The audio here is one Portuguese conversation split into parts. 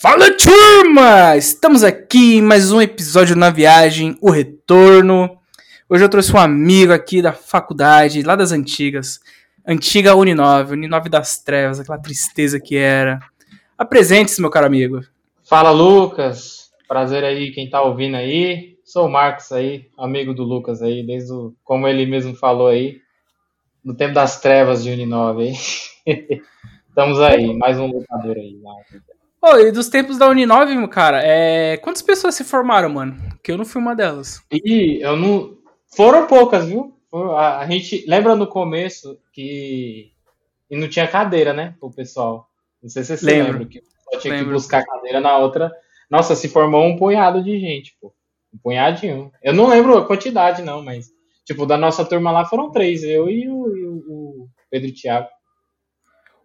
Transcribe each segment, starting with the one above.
Fala turma! Estamos aqui em mais um episódio na viagem, o retorno. Hoje eu trouxe um amigo aqui da faculdade, lá das antigas. Antiga Uninove, Uninove das Trevas, aquela tristeza que era. Apresente-se, meu caro amigo. Fala, Lucas. Prazer aí, quem tá ouvindo aí. Sou o Marcos aí, amigo do Lucas aí, desde o, como ele mesmo falou aí, no tempo das trevas de Uninove aí. Estamos aí, mais um lutador aí. Ô, oh, e dos tempos da Uninove, cara, é... quantas pessoas se formaram, mano? Que eu não fui uma delas. E eu não. Foram poucas, viu? A, gente lembra no começo que e não tinha cadeira, né, pro pessoal. Não sei se você Lembro. lembra que só tinha Lembro. que buscar cadeira na outra. Nossa, se formou um punhado de gente, pô. Um punhadinho. Eu não lembro a quantidade, não, mas, tipo, da nossa turma lá foram três, eu e o, e o Pedro e Thiago.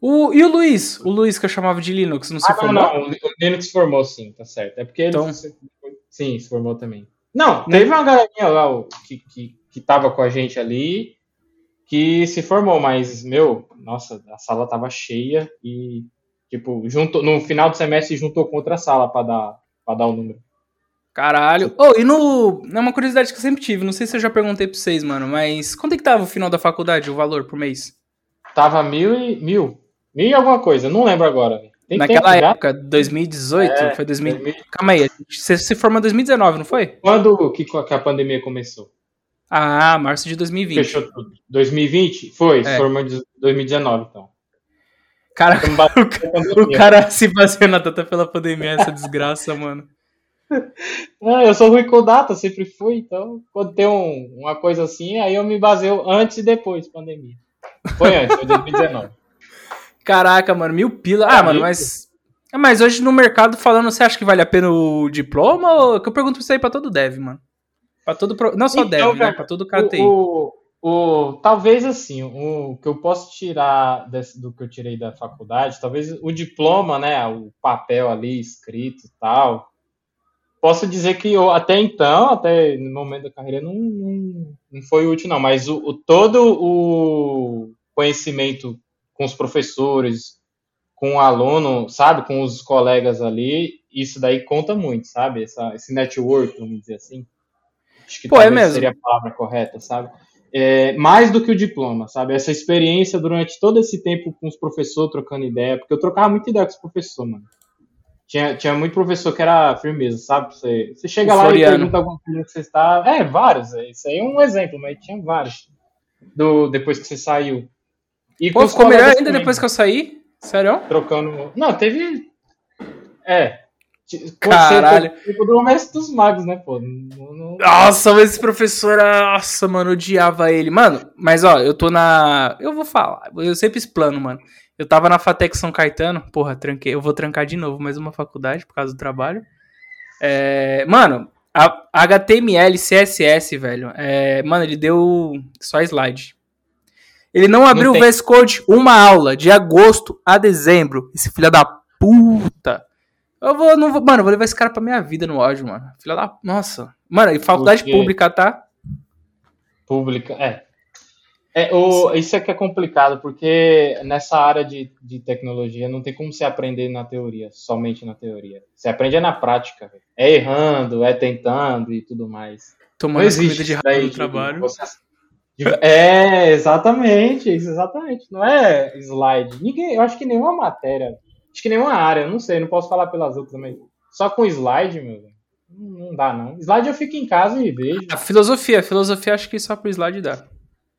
O, e o Luiz? O Luiz que eu chamava de Linux, não se ah, formou? Não, não, o Linux formou sim, tá certo. É porque então... ele sim, se formou também. Não, teve uma galerinha lá que, que, que tava com a gente ali que se formou, mas, meu, nossa, a sala tava cheia e, tipo, junto, no final do semestre juntou com outra sala para dar, pra dar o número. Caralho. Oh, e no. É uma curiosidade que eu sempre tive, não sei se eu já perguntei pra vocês, mano, mas quanto é que tava o final da faculdade, o valor por mês? Tava mil e. mil. Mil e alguma coisa, não lembro agora. Tem Naquela época, já? 2018, é, foi 2000... 2000... Calma aí, você se formou em 2019, não foi? Quando que a pandemia começou? Ah, março de 2020. Fechou tudo. 2020? Foi, é. se formou em 2019, então. Cara, o, cara se baseando tanta pela pandemia, essa desgraça, mano. Ah, eu sou ruim com data, sempre fui, então quando tem um, uma coisa assim, aí eu me baseio antes e depois pandemia. Foi antes, foi 2019. Caraca, mano, mil pila. Ah, mano, mas. É, mas hoje no mercado falando, você acha que vale a pena o diploma? Ou que eu pergunto isso aí pra todo dev, mano? Pra todo. Pro... Não só então, dev, cara, né? Pra todo KTI. O, o, o, talvez assim, o que eu posso tirar desse, do que eu tirei da faculdade, talvez o diploma, né? O papel ali escrito e tal. Posso dizer que eu, até então, até no momento da carreira, não, não, não foi útil, não. Mas o, o todo o conhecimento com os professores, com o aluno, sabe, com os colegas ali, isso daí conta muito, sabe? Essa, esse network, vamos dizer assim. Acho que Pô, é mesmo. seria a palavra correta, sabe? É, mais do que o diploma, sabe? Essa experiência durante todo esse tempo com os professores trocando ideia, porque eu trocava muita ideia com os professores, mano. Tinha, tinha muito professor que era firmeza, sabe? Você, você chega o lá Floriano. e pergunta alguma coisa que você está. É, vários. É, isso aí é um exemplo, mas tinha vários. Do, depois que você saiu. E Pô, ficou melhor ainda depois que eu saí? Sério? Trocando. Não, teve. É. Caralho. Tipo do mestre dos magos, né, pô? Nossa, esse professor. Nossa, mano, odiava ele. Mano, mas ó, eu tô na. Eu vou falar. Eu sempre explano, mano. Eu tava na Fatec São Caetano. Porra, tranquei. Eu vou trancar de novo mais uma faculdade por causa do trabalho. É... Mano, a HTML, CSS, velho. É... Mano, ele deu só slide. Ele não abriu não o VS Code uma aula de agosto a dezembro. Esse filho da puta. Eu vou, não vou, mano, eu vou levar esse cara pra minha vida no ódio, mano. Filha da. Nossa. Mano, e faculdade pública, tá? Pública, é. é o, isso é que é complicado, porque nessa área de, de tecnologia não tem como você aprender na teoria, somente na teoria. Você aprende é na prática. É errando, é tentando e tudo mais. Tomando comida de raiva no trabalho. Você, é, exatamente, exatamente. Não é slide. Ninguém, eu acho que nenhuma matéria, acho que nenhuma área, não sei, não posso falar pelas outras também. Só com slide, meu, não dá não. Slide eu fico em casa e vejo. A filosofia, a filosofia acho que só pro slide dá.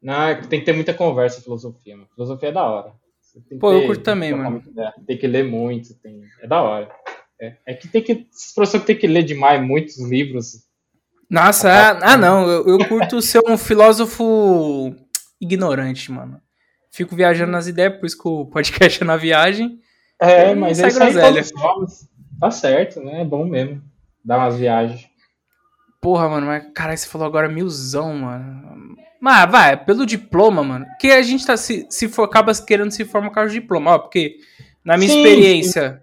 Não, é tem que ter muita conversa filosofia, mano. Filosofia é da hora. Pô, ter, eu curto também, mano. Tem que ler muito, tem, é da hora. É, é que tem que, os professores tem que ler demais muitos livros nossa, ah, ah não, eu, eu curto ser um filósofo ignorante, mano. Fico viajando nas ideias, por isso que o podcast é na viagem. É, mas é groselha. Tá certo, né? É bom mesmo. Dar umas viagens. Porra, mano, mas caralho, você falou agora milzão, mano. Mas vai, pelo diploma, mano. Que a gente tá se, se for, acaba querendo se formar com o diploma, ó, porque na minha sim, experiência, sim.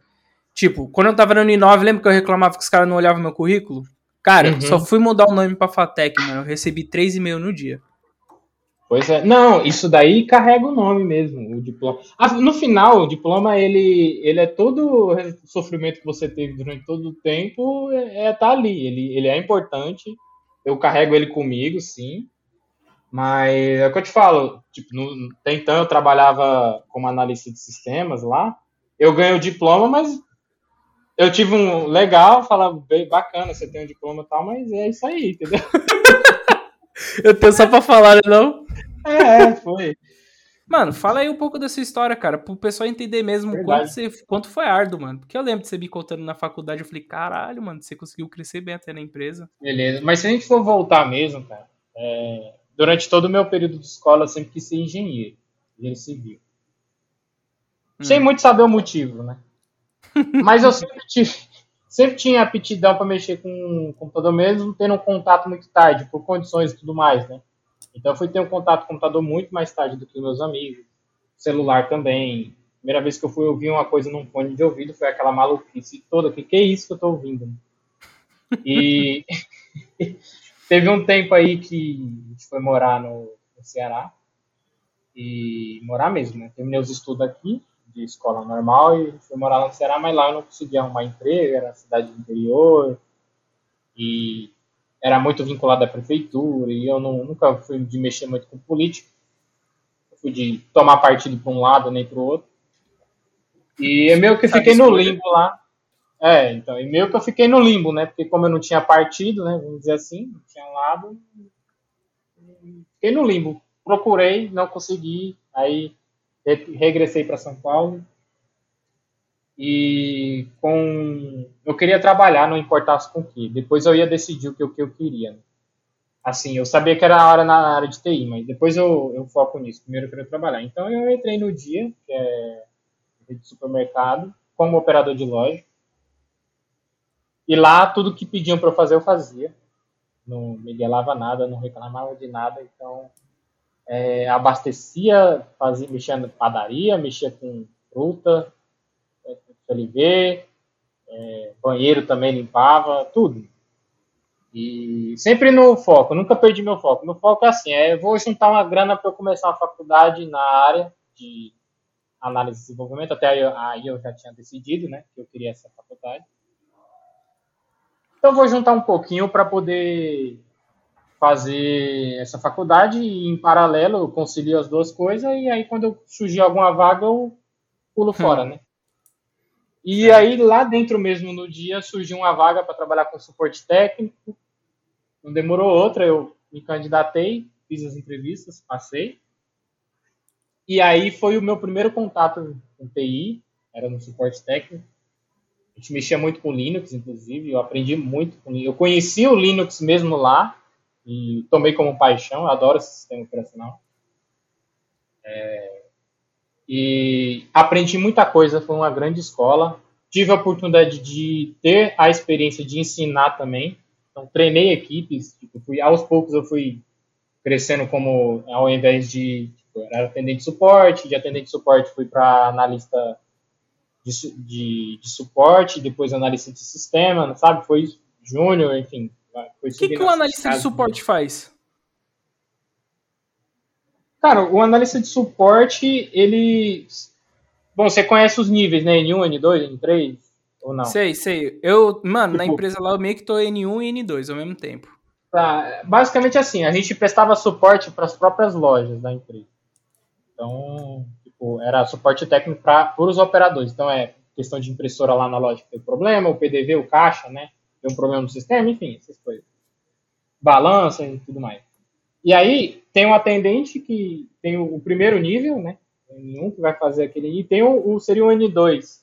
tipo, quando eu tava no Uninove, lembra que eu reclamava que os caras não olhavam meu currículo? Cara, uhum. só fui mudar o nome pra Fatec, mano. Eu recebi 3,5 no dia. Pois é. Não, isso daí carrega o nome mesmo, o diploma. Ah, no final, o diploma, ele, ele é todo o sofrimento que você teve durante todo o tempo, é, é tá ali. Ele, ele é importante. Eu carrego ele comigo, sim. Mas é o que eu te falo, tipo, no, então eu trabalhava como analista de sistemas lá. Eu ganhei o diploma, mas eu tive um legal, falava, bem bacana, você tem um diploma e tal, mas é isso aí, entendeu? eu tenho só pra falar, né, não? É, foi. Mano, fala aí um pouco dessa história, cara, pro pessoal entender mesmo quanto, você, quanto foi árduo, mano. Porque eu lembro de você me contando na faculdade, eu falei, caralho, mano, você conseguiu crescer bem até na empresa. Beleza, mas se a gente for voltar mesmo, cara, é, durante todo o meu período de escola eu sempre quis ser engenheiro, engenheiro civil. Hum. Sem muito saber o motivo, né? Mas eu sempre tive, sempre tinha aptidão para mexer com computador mesmo, tendo um contato muito tarde, por condições e tudo mais, né? Então eu fui ter um contato com o computador muito mais tarde do que os meus amigos. Celular também. Primeira vez que eu fui ouvir uma coisa num fone de ouvido foi aquela maluquice toda. Que que é isso que eu tô ouvindo? E teve um tempo aí que a gente foi morar no, no Ceará. E morar mesmo, né? Terminei os estudos aqui, de escola normal, e fui morar lá no Ceará, mas lá eu não conseguia arrumar emprego, era cidade do interior. E era muito vinculado à prefeitura e eu não, nunca fui de mexer muito com política. Eu fui de tomar partido para um lado nem para o outro. E é meio que fiquei no limbo lá. É, então, e meio que eu fiquei no limbo, né? Porque como eu não tinha partido, né? Vamos dizer assim, não tinha um lado. Fiquei no limbo. Procurei, não consegui. Aí regressei para São Paulo e com eu queria trabalhar, não importasse com o que. Depois eu ia decidir o que, o que eu queria. Assim, eu sabia que era a hora na área de TI, mas depois eu, eu foco nisso. Primeiro eu queria trabalhar. Então eu entrei no dia, que é de supermercado, como operador de loja. E lá tudo que pediam para eu fazer eu fazia. Não me guelava nada, não reclamava de nada. Então é, abastecia, fazia, mexia na padaria, mexia com fruta, LV, é, banheiro também limpava, tudo. E sempre no foco, nunca perdi meu foco. Meu foco é assim, é, vou juntar uma grana para eu começar uma faculdade na área de análise e desenvolvimento, até aí, aí eu já tinha decidido, né, que eu queria essa faculdade. Então vou juntar um pouquinho para poder fazer essa faculdade e em paralelo eu concilio as duas coisas e aí quando surgir alguma vaga eu pulo fora, hum. né? E aí, lá dentro mesmo, no dia, surgiu uma vaga para trabalhar com suporte técnico. Não demorou outra, eu me candidatei, fiz as entrevistas, passei. E aí foi o meu primeiro contato com TI, era no suporte técnico. A gente mexia muito com Linux, inclusive, eu aprendi muito com Linux. Eu conheci o Linux mesmo lá e tomei como paixão, adoro esse sistema operacional. É, e aprendi muita coisa, foi uma grande escola. Tive a oportunidade de ter a experiência de ensinar também. Então, treinei equipes, tipo, fui, aos poucos eu fui crescendo como, ao invés de, tipo, era atendente de suporte, de atendente de suporte fui para analista de, de, de, suporte, depois analista de sistema, sabe? Foi júnior, enfim. O que, que o analista de suporte faz? Cara, o analista de suporte, ele. Bom, você conhece os níveis, né? N1, N2, N3? Ou não? Sei, sei. Eu, mano, tipo, na empresa lá eu meio que tô N1 e N2 ao mesmo tempo. Tá, basicamente assim, a gente prestava suporte para as próprias lojas da empresa. Então, tipo, era suporte técnico para os operadores. Então, é questão de impressora lá na loja que tem problema, o PDV, o caixa, né? Tem um problema no sistema, enfim, essas coisas. Balança e tudo mais. E aí tem um atendente que tem o, primeiro nível, né? N1 que vai fazer aquele e tem o, o seria o N2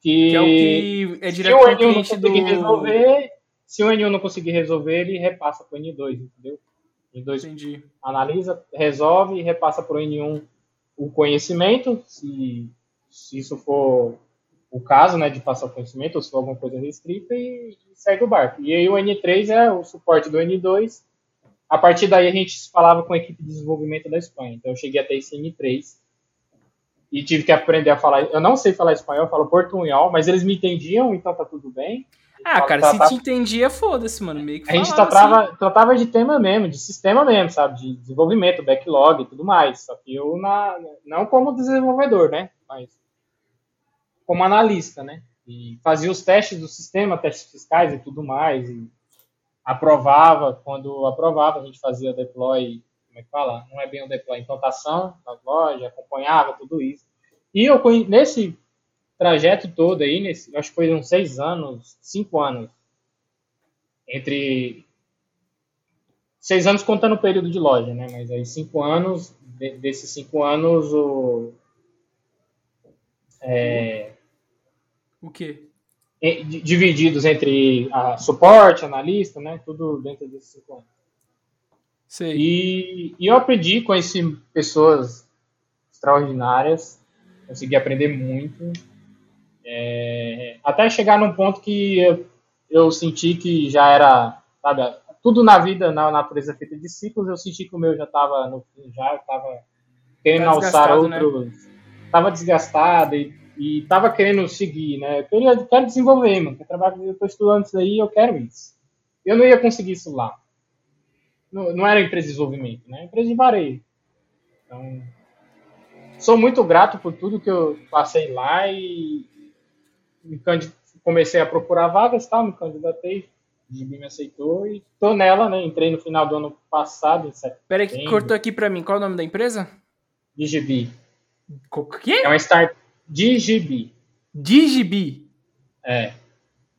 que, que é o que é direto se o N1 não conseguir do... resolver, se o N1 não conseguir resolver, ele repassa para o N2, entendeu? N2 Entendi. analisa, resolve e repassa para o N1 o conhecimento, se, se isso for o caso, né, de passar o conhecimento, ou se for alguma coisa restrita, e, e segue o barco. E aí o N3 é o suporte do N2, a partir daí a gente falava com a equipe de desenvolvimento da Espanha. Então eu cheguei até esse N3 e tive que aprender a falar. Eu não sei falar espanhol, eu falo portunhol, mas eles me entendiam, então tá tudo bem. Ah, cara, tratava... se te entendia, foda-se, mano. Meio que a gente tratava, assim. tratava de tema mesmo, de sistema mesmo, sabe? De desenvolvimento, backlog e tudo mais. Só que eu, na, não como desenvolvedor, né? Mas como analista, né? E fazia os testes do sistema, testes fiscais e tudo mais. E aprovava, quando aprovava, a gente fazia deploy, como é que fala? Não é bem um deploy, implantação nas lojas, acompanhava tudo isso. E eu, nesse trajeto todo aí, nesse, acho que foi uns seis anos, cinco anos, entre seis anos contando o período de loja, né? Mas aí cinco anos, de, desses cinco anos, o é, o quê? Divididos entre a suporte, analista, né? Tudo dentro desses cinco anos. Sei. E, e eu aprendi, conheci pessoas extraordinárias, consegui aprender muito é, até chegar num ponto que eu, eu, senti que já era, sabe, tudo na vida, na natureza feita de ciclos, eu senti que o meu já estava no fim, já estava querendo tá alçar outros, estava né? desgastado e, e tava querendo seguir, né? Eu queria, quero desenvolver, mano. Eu trabalho, eu tô estudando isso aí, eu quero isso. Eu não ia conseguir isso lá. Não, não era empresa de desenvolvimento, né? Empresa de varejo. Então, sou muito grato por tudo que eu passei lá e, comecei a procurar vagas, tá? me candidatei, o Gibi me aceitou e tô nela, né? Entrei no final do ano passado, em setembro. Peraí que cortou aqui pra mim, qual é o nome da empresa? Digibi. O quê? É uma start... Digibi. Digibi? É.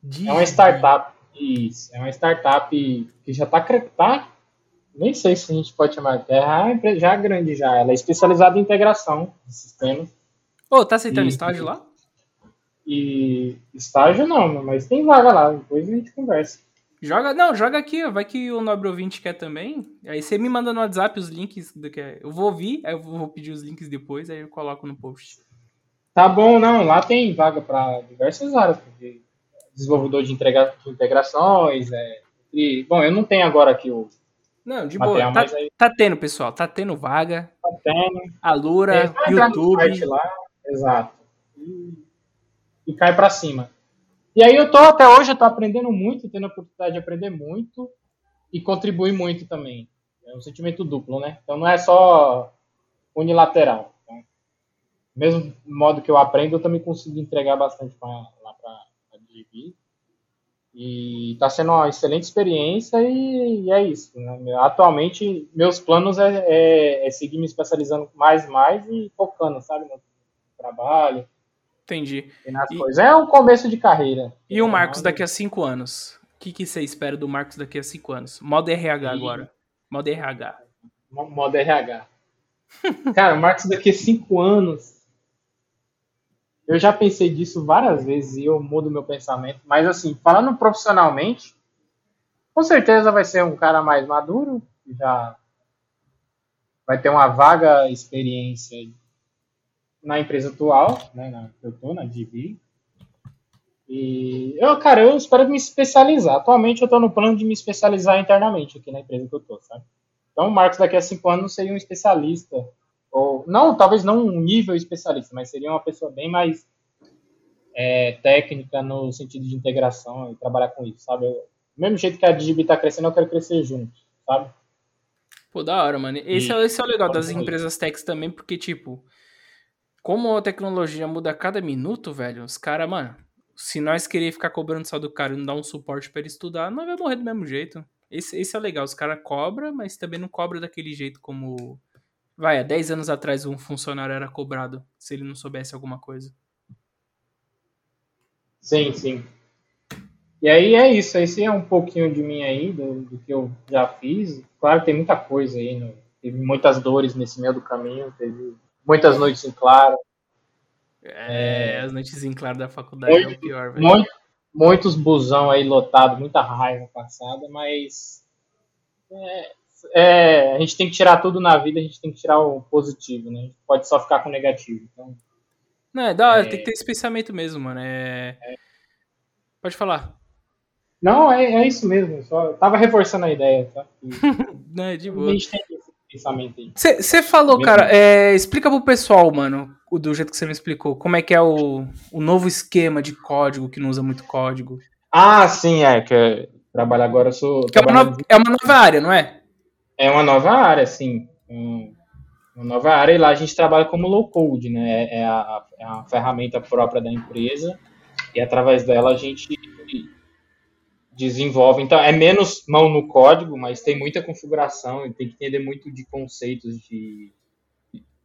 Digibi. É uma startup, isso, é uma startup que já tá, tá nem sei se a gente pode chamar de terra, é já é grande já, ela é especializada em integração de sistemas. Ô, oh, tá aceitando e, estágio lá? E estágio não, mas tem vaga lá, depois a gente conversa. Joga, não, joga aqui, vai que o Nobre Ouvinte quer também. Aí você me manda no WhatsApp os links do que é. Eu vou ouvir, aí eu vou pedir os links depois, aí eu coloco no post. Tá bom, não, lá tem vaga para diversas áreas, porque desenvolvedor de, de integrações, é, e, bom, eu não tenho agora aqui o não, de boa. Tá, aí... tá, tendo, pessoal. Tá tendo vaga. Tá tendo. Alura, é, YouTube. Lá, exato. E e cai para cima. E aí eu tô até hoje, eu tô aprendendo muito, tendo a oportunidade de aprender muito e contribuir muito também. É um sentimento duplo, né? Então não é só unilateral. Mesmo modo que eu aprendo, eu também consigo entregar bastante pra, lá para a DGB. E está sendo uma excelente experiência e, e é isso. Né? Atualmente, meus planos é, é, é, seguir me especializando mais mais e focando, sabe, no trabalho, Entendi. E, coisas. É um começo de carreira. E o Marcos daqui a cinco anos? O que, que você espera do Marcos daqui a cinco anos? Modo RH e... agora. Modo RH. Modo RH. Cara, o Marcos daqui a cinco anos. Eu já pensei disso várias vezes e eu mudo meu pensamento. Mas assim, falando profissionalmente, com certeza vai ser um cara mais maduro, já vai ter uma vaga experiência na empresa atual, né, na, que eu tô, na DB. E eu, cara, eu espero me especializar. Atualmente eu tô no plano de me especializar internamente aqui na empresa que eu tô, sabe? Então o Marcos daqui a cinco anos seria um especialista. Ou, não, talvez não um nível especialista, mas seria uma pessoa bem mais é, técnica no sentido de integração e trabalhar com isso, sabe? Eu, do mesmo jeito que a DigiBi tá crescendo, eu quero crescer junto, sabe? Pô, da hora, mano. Esse, e, é, esse é o legal das empresas techs também, porque, tipo, como a tecnologia muda a cada minuto, velho, os caras, mano, se nós querer ficar cobrando só do cara e não dar um suporte para ele estudar, nós vai morrer do mesmo jeito. Esse, esse é legal, os caras cobram, mas também não cobra daquele jeito como. Vai, há 10 anos atrás um funcionário era cobrado se ele não soubesse alguma coisa. Sim, sim. E aí é isso, esse é um pouquinho de mim aí, do, do que eu já fiz. Claro, tem muita coisa aí, no, teve muitas dores nesse meio do caminho, teve Muitas noites em claro. É, as noites em claro da faculdade muito, é o pior, velho. Muito, muitos busão aí lotado, muita raiva passada, mas é, é, a gente tem que tirar tudo na vida, a gente tem que tirar o positivo, né? A gente pode só ficar com o negativo. Então, não, é da hora, é, tem que ter esse pensamento mesmo, mano. É... é. Pode falar. Não, é, é isso mesmo. Só tava reforçando a ideia, tá? Não, é de boa. A gente tem pensamento aí. Você falou, Mesmo cara, é, explica pro pessoal, mano, do jeito que você me explicou, como é que é o, o novo esquema de código que não usa muito código. Ah, sim, é, que trabalho agora, eu sou... Que é, uma nova, é uma nova área, não é? É uma nova área, sim. Um, uma nova área, e lá a gente trabalha como low code, né? É, é a, é a ferramenta própria da empresa, e através dela a gente desenvolve. Então, é menos mão no código, mas tem muita configuração e tem que entender muito de conceitos de,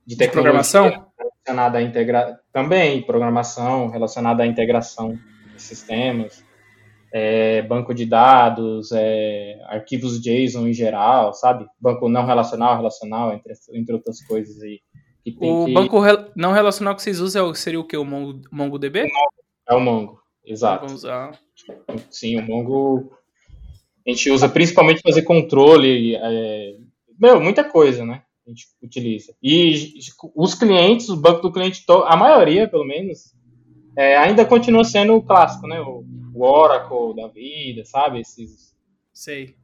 de, de programação relacionada à integra... também programação relacionada à integração de sistemas, é, banco de dados, é, arquivos JSON em geral, sabe? Banco não relacional, relacional, entre, entre outras coisas aí. o que... banco não relacional que vocês usam é seria o que? O Mongo, MongoDB? É o Mongo, exato. Vamos usar. Sim, o Mongo a gente usa principalmente fazer controle, é, meu, muita coisa, né? A gente utiliza. E os clientes, o banco do cliente, a maioria, pelo menos, é, ainda continua sendo o clássico, né? O, o, Oracle da vida, sabe? Esses. Sei.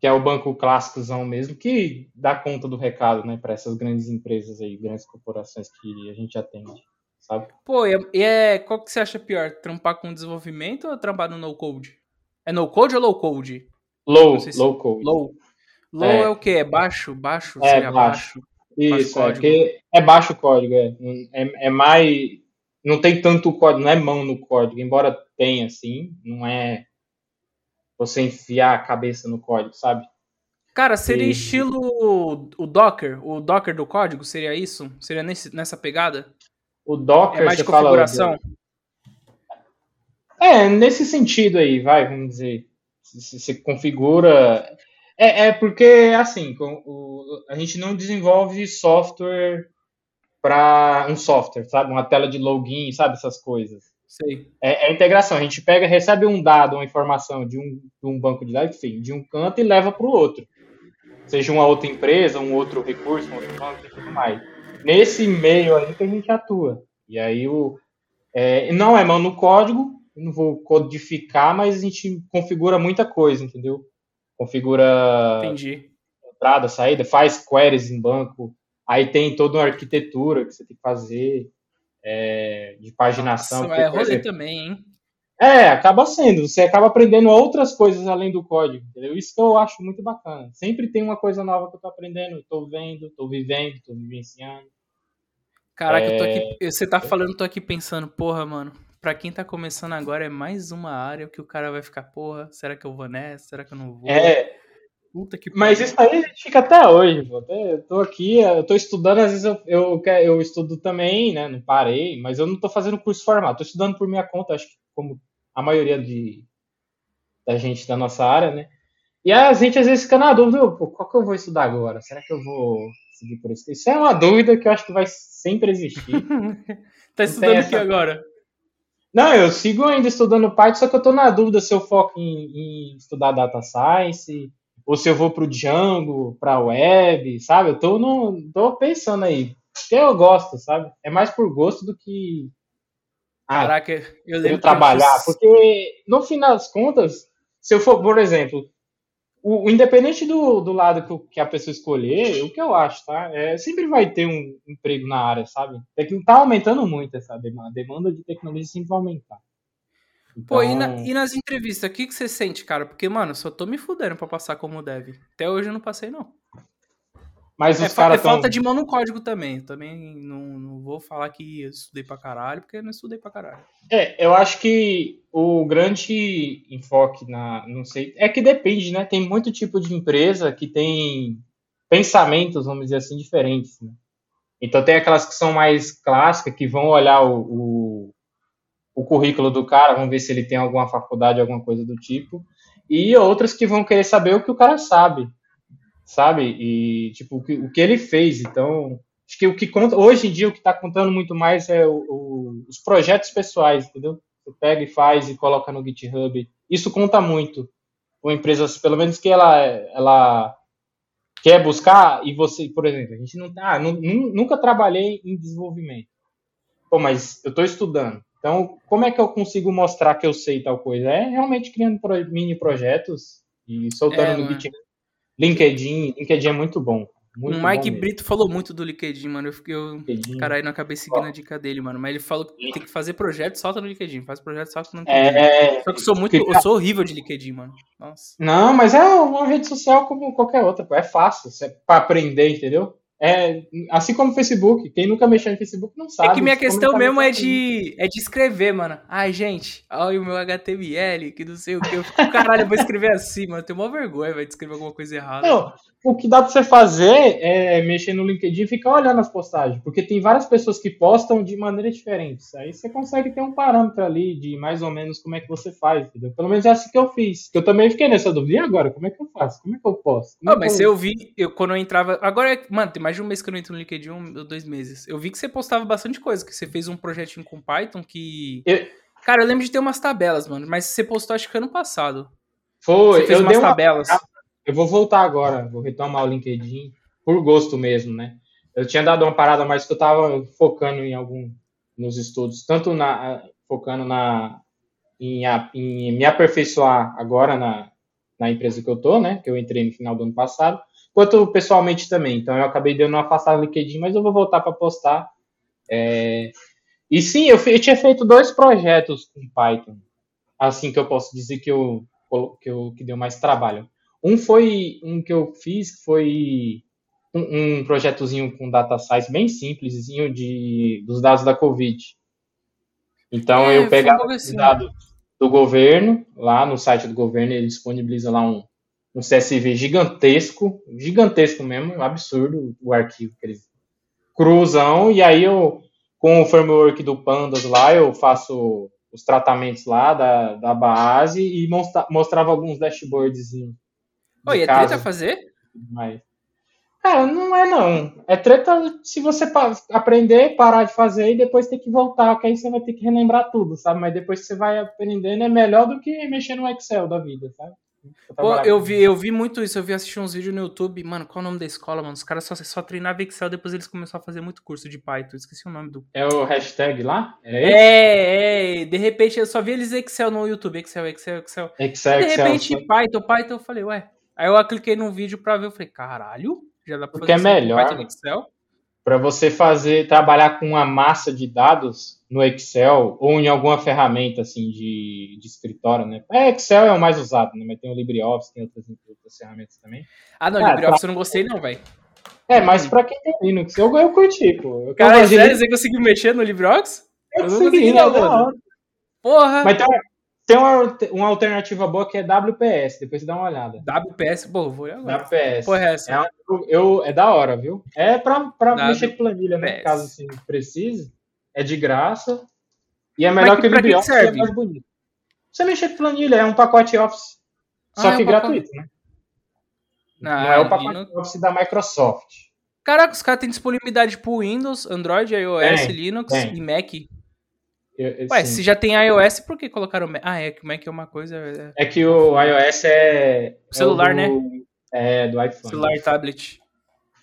Que é o banco clássicozão mesmo, que dá conta do recado, né? Para essas grandes empresas aí, grandes corporações que a gente atende, sabe? Pô, e é, qual que você acha pior? Trampar com desenvolvimento ou trampar no no-code? É no-code ou low-code? Low, low code. Low. Low é. é. o que? É baixo? Baixo? É, baixo. baixo. Isso, baixo é, é baixo o código, é. é. É mais. Não tem tanto código, não é mão no código, embora tenha, assim, não é você enfiar a cabeça no código, sabe? Cara, seria e... estilo o Docker, o Docker do código, seria isso? Seria nesse, nessa pegada? O Docker, é mais de configuração? Fala... É, nesse sentido aí, vai, vamos dizer. Se, se configura. É, é porque, assim, o, a gente não desenvolve software para um software, sabe? Uma tela de login, sabe? Essas coisas. Sei. É, é integração. A gente pega, recebe um dado, uma informação de um, de um banco de dados, enfim, de um canto e leva para o outro. Seja uma outra empresa, um outro recurso, um outro banco e tudo mais. Nesse meio aí que a gente atua. E aí o. É, não é mão no código, não vou codificar, mas a gente configura muita coisa, entendeu? Configura Entendi. entrada, saída, faz queries em banco, aí tem toda uma arquitetura que você tem que fazer é, de paginação. Nossa, é rolê também, hein? É, acaba sendo. Você acaba aprendendo outras coisas além do código, entendeu? Isso que eu acho muito bacana. Sempre tem uma coisa nova que eu tô aprendendo, eu tô vendo, tô vivendo, tô vivenciando. Caraca, é... eu tô aqui, é. você tá falando, tô aqui pensando, porra, mano, para quem tá começando agora, é mais uma área que o cara vai ficar, porra, será que eu vou nessa? Será que eu não vou? É. Puta que Mas isso aí a gente fica até hoje, pô. Eu tô aqui, eu tô estudando, às vezes eu, eu, eu estudo também, né? Não parei, mas eu não tô fazendo curso formal, tô estudando por minha conta, acho que como a maioria de, da gente da nossa área, né? E a gente às vezes fica na dúvida, pô, qual que eu vou estudar agora? Será que eu vou seguir por isso? Isso é uma dúvida que eu acho que vai sempre existir. tá estudando o essa... que agora? Não, eu sigo ainda estudando Python, só que eu estou na dúvida se eu foco em, em, estudar Data Science, ou se eu vou para o Django, para a web, sabe? Eu tô, no, tô pensando aí. Porque eu gosto, sabe? É mais por gosto do que. Ah, Caraca, eu lembro. Eu trabalhar. Eu... Porque, no final das contas, se eu for, por exemplo, o, o, independente do, do lado que, que, a pessoa escolher, o que eu acho, tá? É, sempre vai ter um emprego na área, sabe? É que tá aumentando muito essa demanda. A demanda de tecnologia sempre vai aumentar. Então... Pô, e, na, então e, nas entrevistas, o que, que você sente, cara? Porque, mano, só tô me fudendo pra passar como deve. Até hoje eu não passei, não. Mas os é, caras. É tão... falta de mão no código também. Também não, não vou falar que eu estudei pra caralho, porque eu não estudei pra caralho. É, eu acho que o grande enfoque na. Não sei. É que depende, né? Tem muito tipo de empresa que tem pensamentos, vamos dizer assim, diferentes. Né? Então tem aquelas que são mais clássicas, que vão olhar o, o, o currículo do cara, vão ver se ele tem alguma faculdade, alguma coisa do tipo. E outras que vão querer saber o que o cara sabe sabe? E, tipo, o que, o que ele fez. Então, acho que o que conta, hoje em dia, o que está contando muito mais é o, o, os projetos pessoais, entendeu? Você pega e faz e coloca no GitHub. Isso conta muito. Uma empresa, pelo menos que ela, ela quer buscar, e você, por exemplo, a gente não, ah, nunca trabalhei em desenvolvimento. Pô, mas eu estou estudando. Então, como é que eu consigo mostrar que eu sei tal coisa? É realmente criando mini projetos e soltando é, no GitHub LinkedIn, LinkedIn é muito bom. Muito o Mike bom. Brito falou muito do LinkedIn, mano. Eu fiquei. Eu... LinkedIn. Caralho, não acabei seguindo a dica dele, mano. Mas ele falou que tem que fazer projeto, solta no LinkedIn. Faz projeto, solta no LinkedIn. É, Só que eu sou muito. Eu sou horrível de LinkedIn, mano. Nossa. Não, mas é uma rede social como qualquer outra, pô. É fácil cê- pra aprender, entendeu? É, assim como o Facebook. Quem nunca mexeu em Facebook não sabe. É que minha questão comentário mesmo é tá de, é de escrever, mano. Ai, gente, olha o meu HTML, que não sei o que. Eu fico, caralho, eu vou escrever assim, mano. Eu tenho uma vergonha, vai de escrever alguma coisa errada. Não, o que dá pra você fazer é mexer no LinkedIn e ficar olhando as postagens, porque tem várias pessoas que postam de maneiras diferentes. Aí você consegue ter um parâmetro ali de mais ou menos como é que você faz, entendeu? Pelo menos é assim que eu fiz. Que eu também fiquei nessa dúvida. E agora? Como é que eu faço? Como é que eu posto? Como Ah, é mas que eu vi, eu, quando eu entrava. Agora, é- mano, tem mais de um mês que eu não entro no LinkedIn, um dois meses. Eu vi que você postava bastante coisa, que você fez um projetinho com Python que. Eu- Cara, eu lembro de ter umas tabelas, mano, mas você postou acho que ano passado. Foi, Você fez eu umas dei uma tabelas. Eu vou voltar agora, vou retomar o LinkedIn por gosto mesmo, né? Eu tinha dado uma parada, mas que eu tava focando em algum nos estudos, tanto na focando na em, a- em me aperfeiçoar agora na, na empresa que eu tô, né? Que eu entrei no final do ano passado, quanto pessoalmente também. Então eu acabei dando uma afastada no LinkedIn, mas eu vou voltar para postar. É, E sim, eu, eu tinha feito dois projetos com Python, assim que eu posso dizer que eu que, eu, que deu mais trabalho. Um foi um que eu fiz, que foi um, um projetozinho com data science bem simplesinho de, dos dados da Covid. Então É, eu pegava os assim. dados do governo, lá no site do governo, ele disponibiliza lá um, um CSV gigantesco, gigantesco mesmo, um absurdo o arquivo que eles cruzam, e aí eu, com o framework do Pandas lá, eu faço os tratamentos lá da, da base e mostra, mostrava alguns dashboards Oi, é treta fazer? mas, cara, não é não. É treta se você aprender, parar de fazer e depois ter que voltar, que aí você vai ter que relembrar tudo, sabe? Mas depois que você vai aprendendo é melhor do que mexer no Excel da vida, sabe? Pô, trabalhar eu vi, eu vi muito isso, eu vi assistir uns vídeos no YouTube, mano, qual é o nome da escola, mano? Os caras só, só treinavam Excel, depois eles começaram a fazer muito curso de Python, esqueci o nome do... É o hashtag lá? Esse? É, é, de repente eu só vi eles Excel no YouTube, Excel, Excel, Excel. Excel, de Excel. repente só- Python, Python, eu falei, ué. Aí eu cliquei num vídeo pra ver, eu falei, caralho, já dá pra Porque é melhor, Python e. Excel? Para você fazer, trabalhar com uma massa de dados no Excel ou em alguma ferramenta assim de, de escritório, né? É, Excel é o mais usado, né? Mas tem o LibreOffice, tem outras, outras ferramentas também. Ah, não, Cara, LibreOffice eu não gostei não, velho. É, mas para quem tem Linux, eu, eu curti, pô. Eu, Cara, de sério, você conseguiu mexer no LibreOffice? eu eu não consegui, consegui né? não. Porra! Mas tem, uma- tem uma, uma alternativa boa que é WPS, depois você dá uma olhada. WPS, pô, vou agora. WPS. Porra, é essa? É, um- eu, é da hora, viu? É pra, pra mexer com planilha, né? Caso assim, precise. É de graça. E é melhor Mas que o pra que que é mais bonito. Você mexer com planilha, é um pacote Office. Só Ah, é que um pacote- gratuito, né? Ah, Não é o pacote Linux. Office da Microsoft. Caraca, os caras têm disponibilidade pro Windows, Android, iOS, Tem, Linux tem. e Mac. Eu- Ué, sim. se já tem iOS, por que colocaram Mac? Ah, é que o Mac é uma coisa. É É que o iOS é. Celular, é o né? do, É, do iPhone. celular e tablet.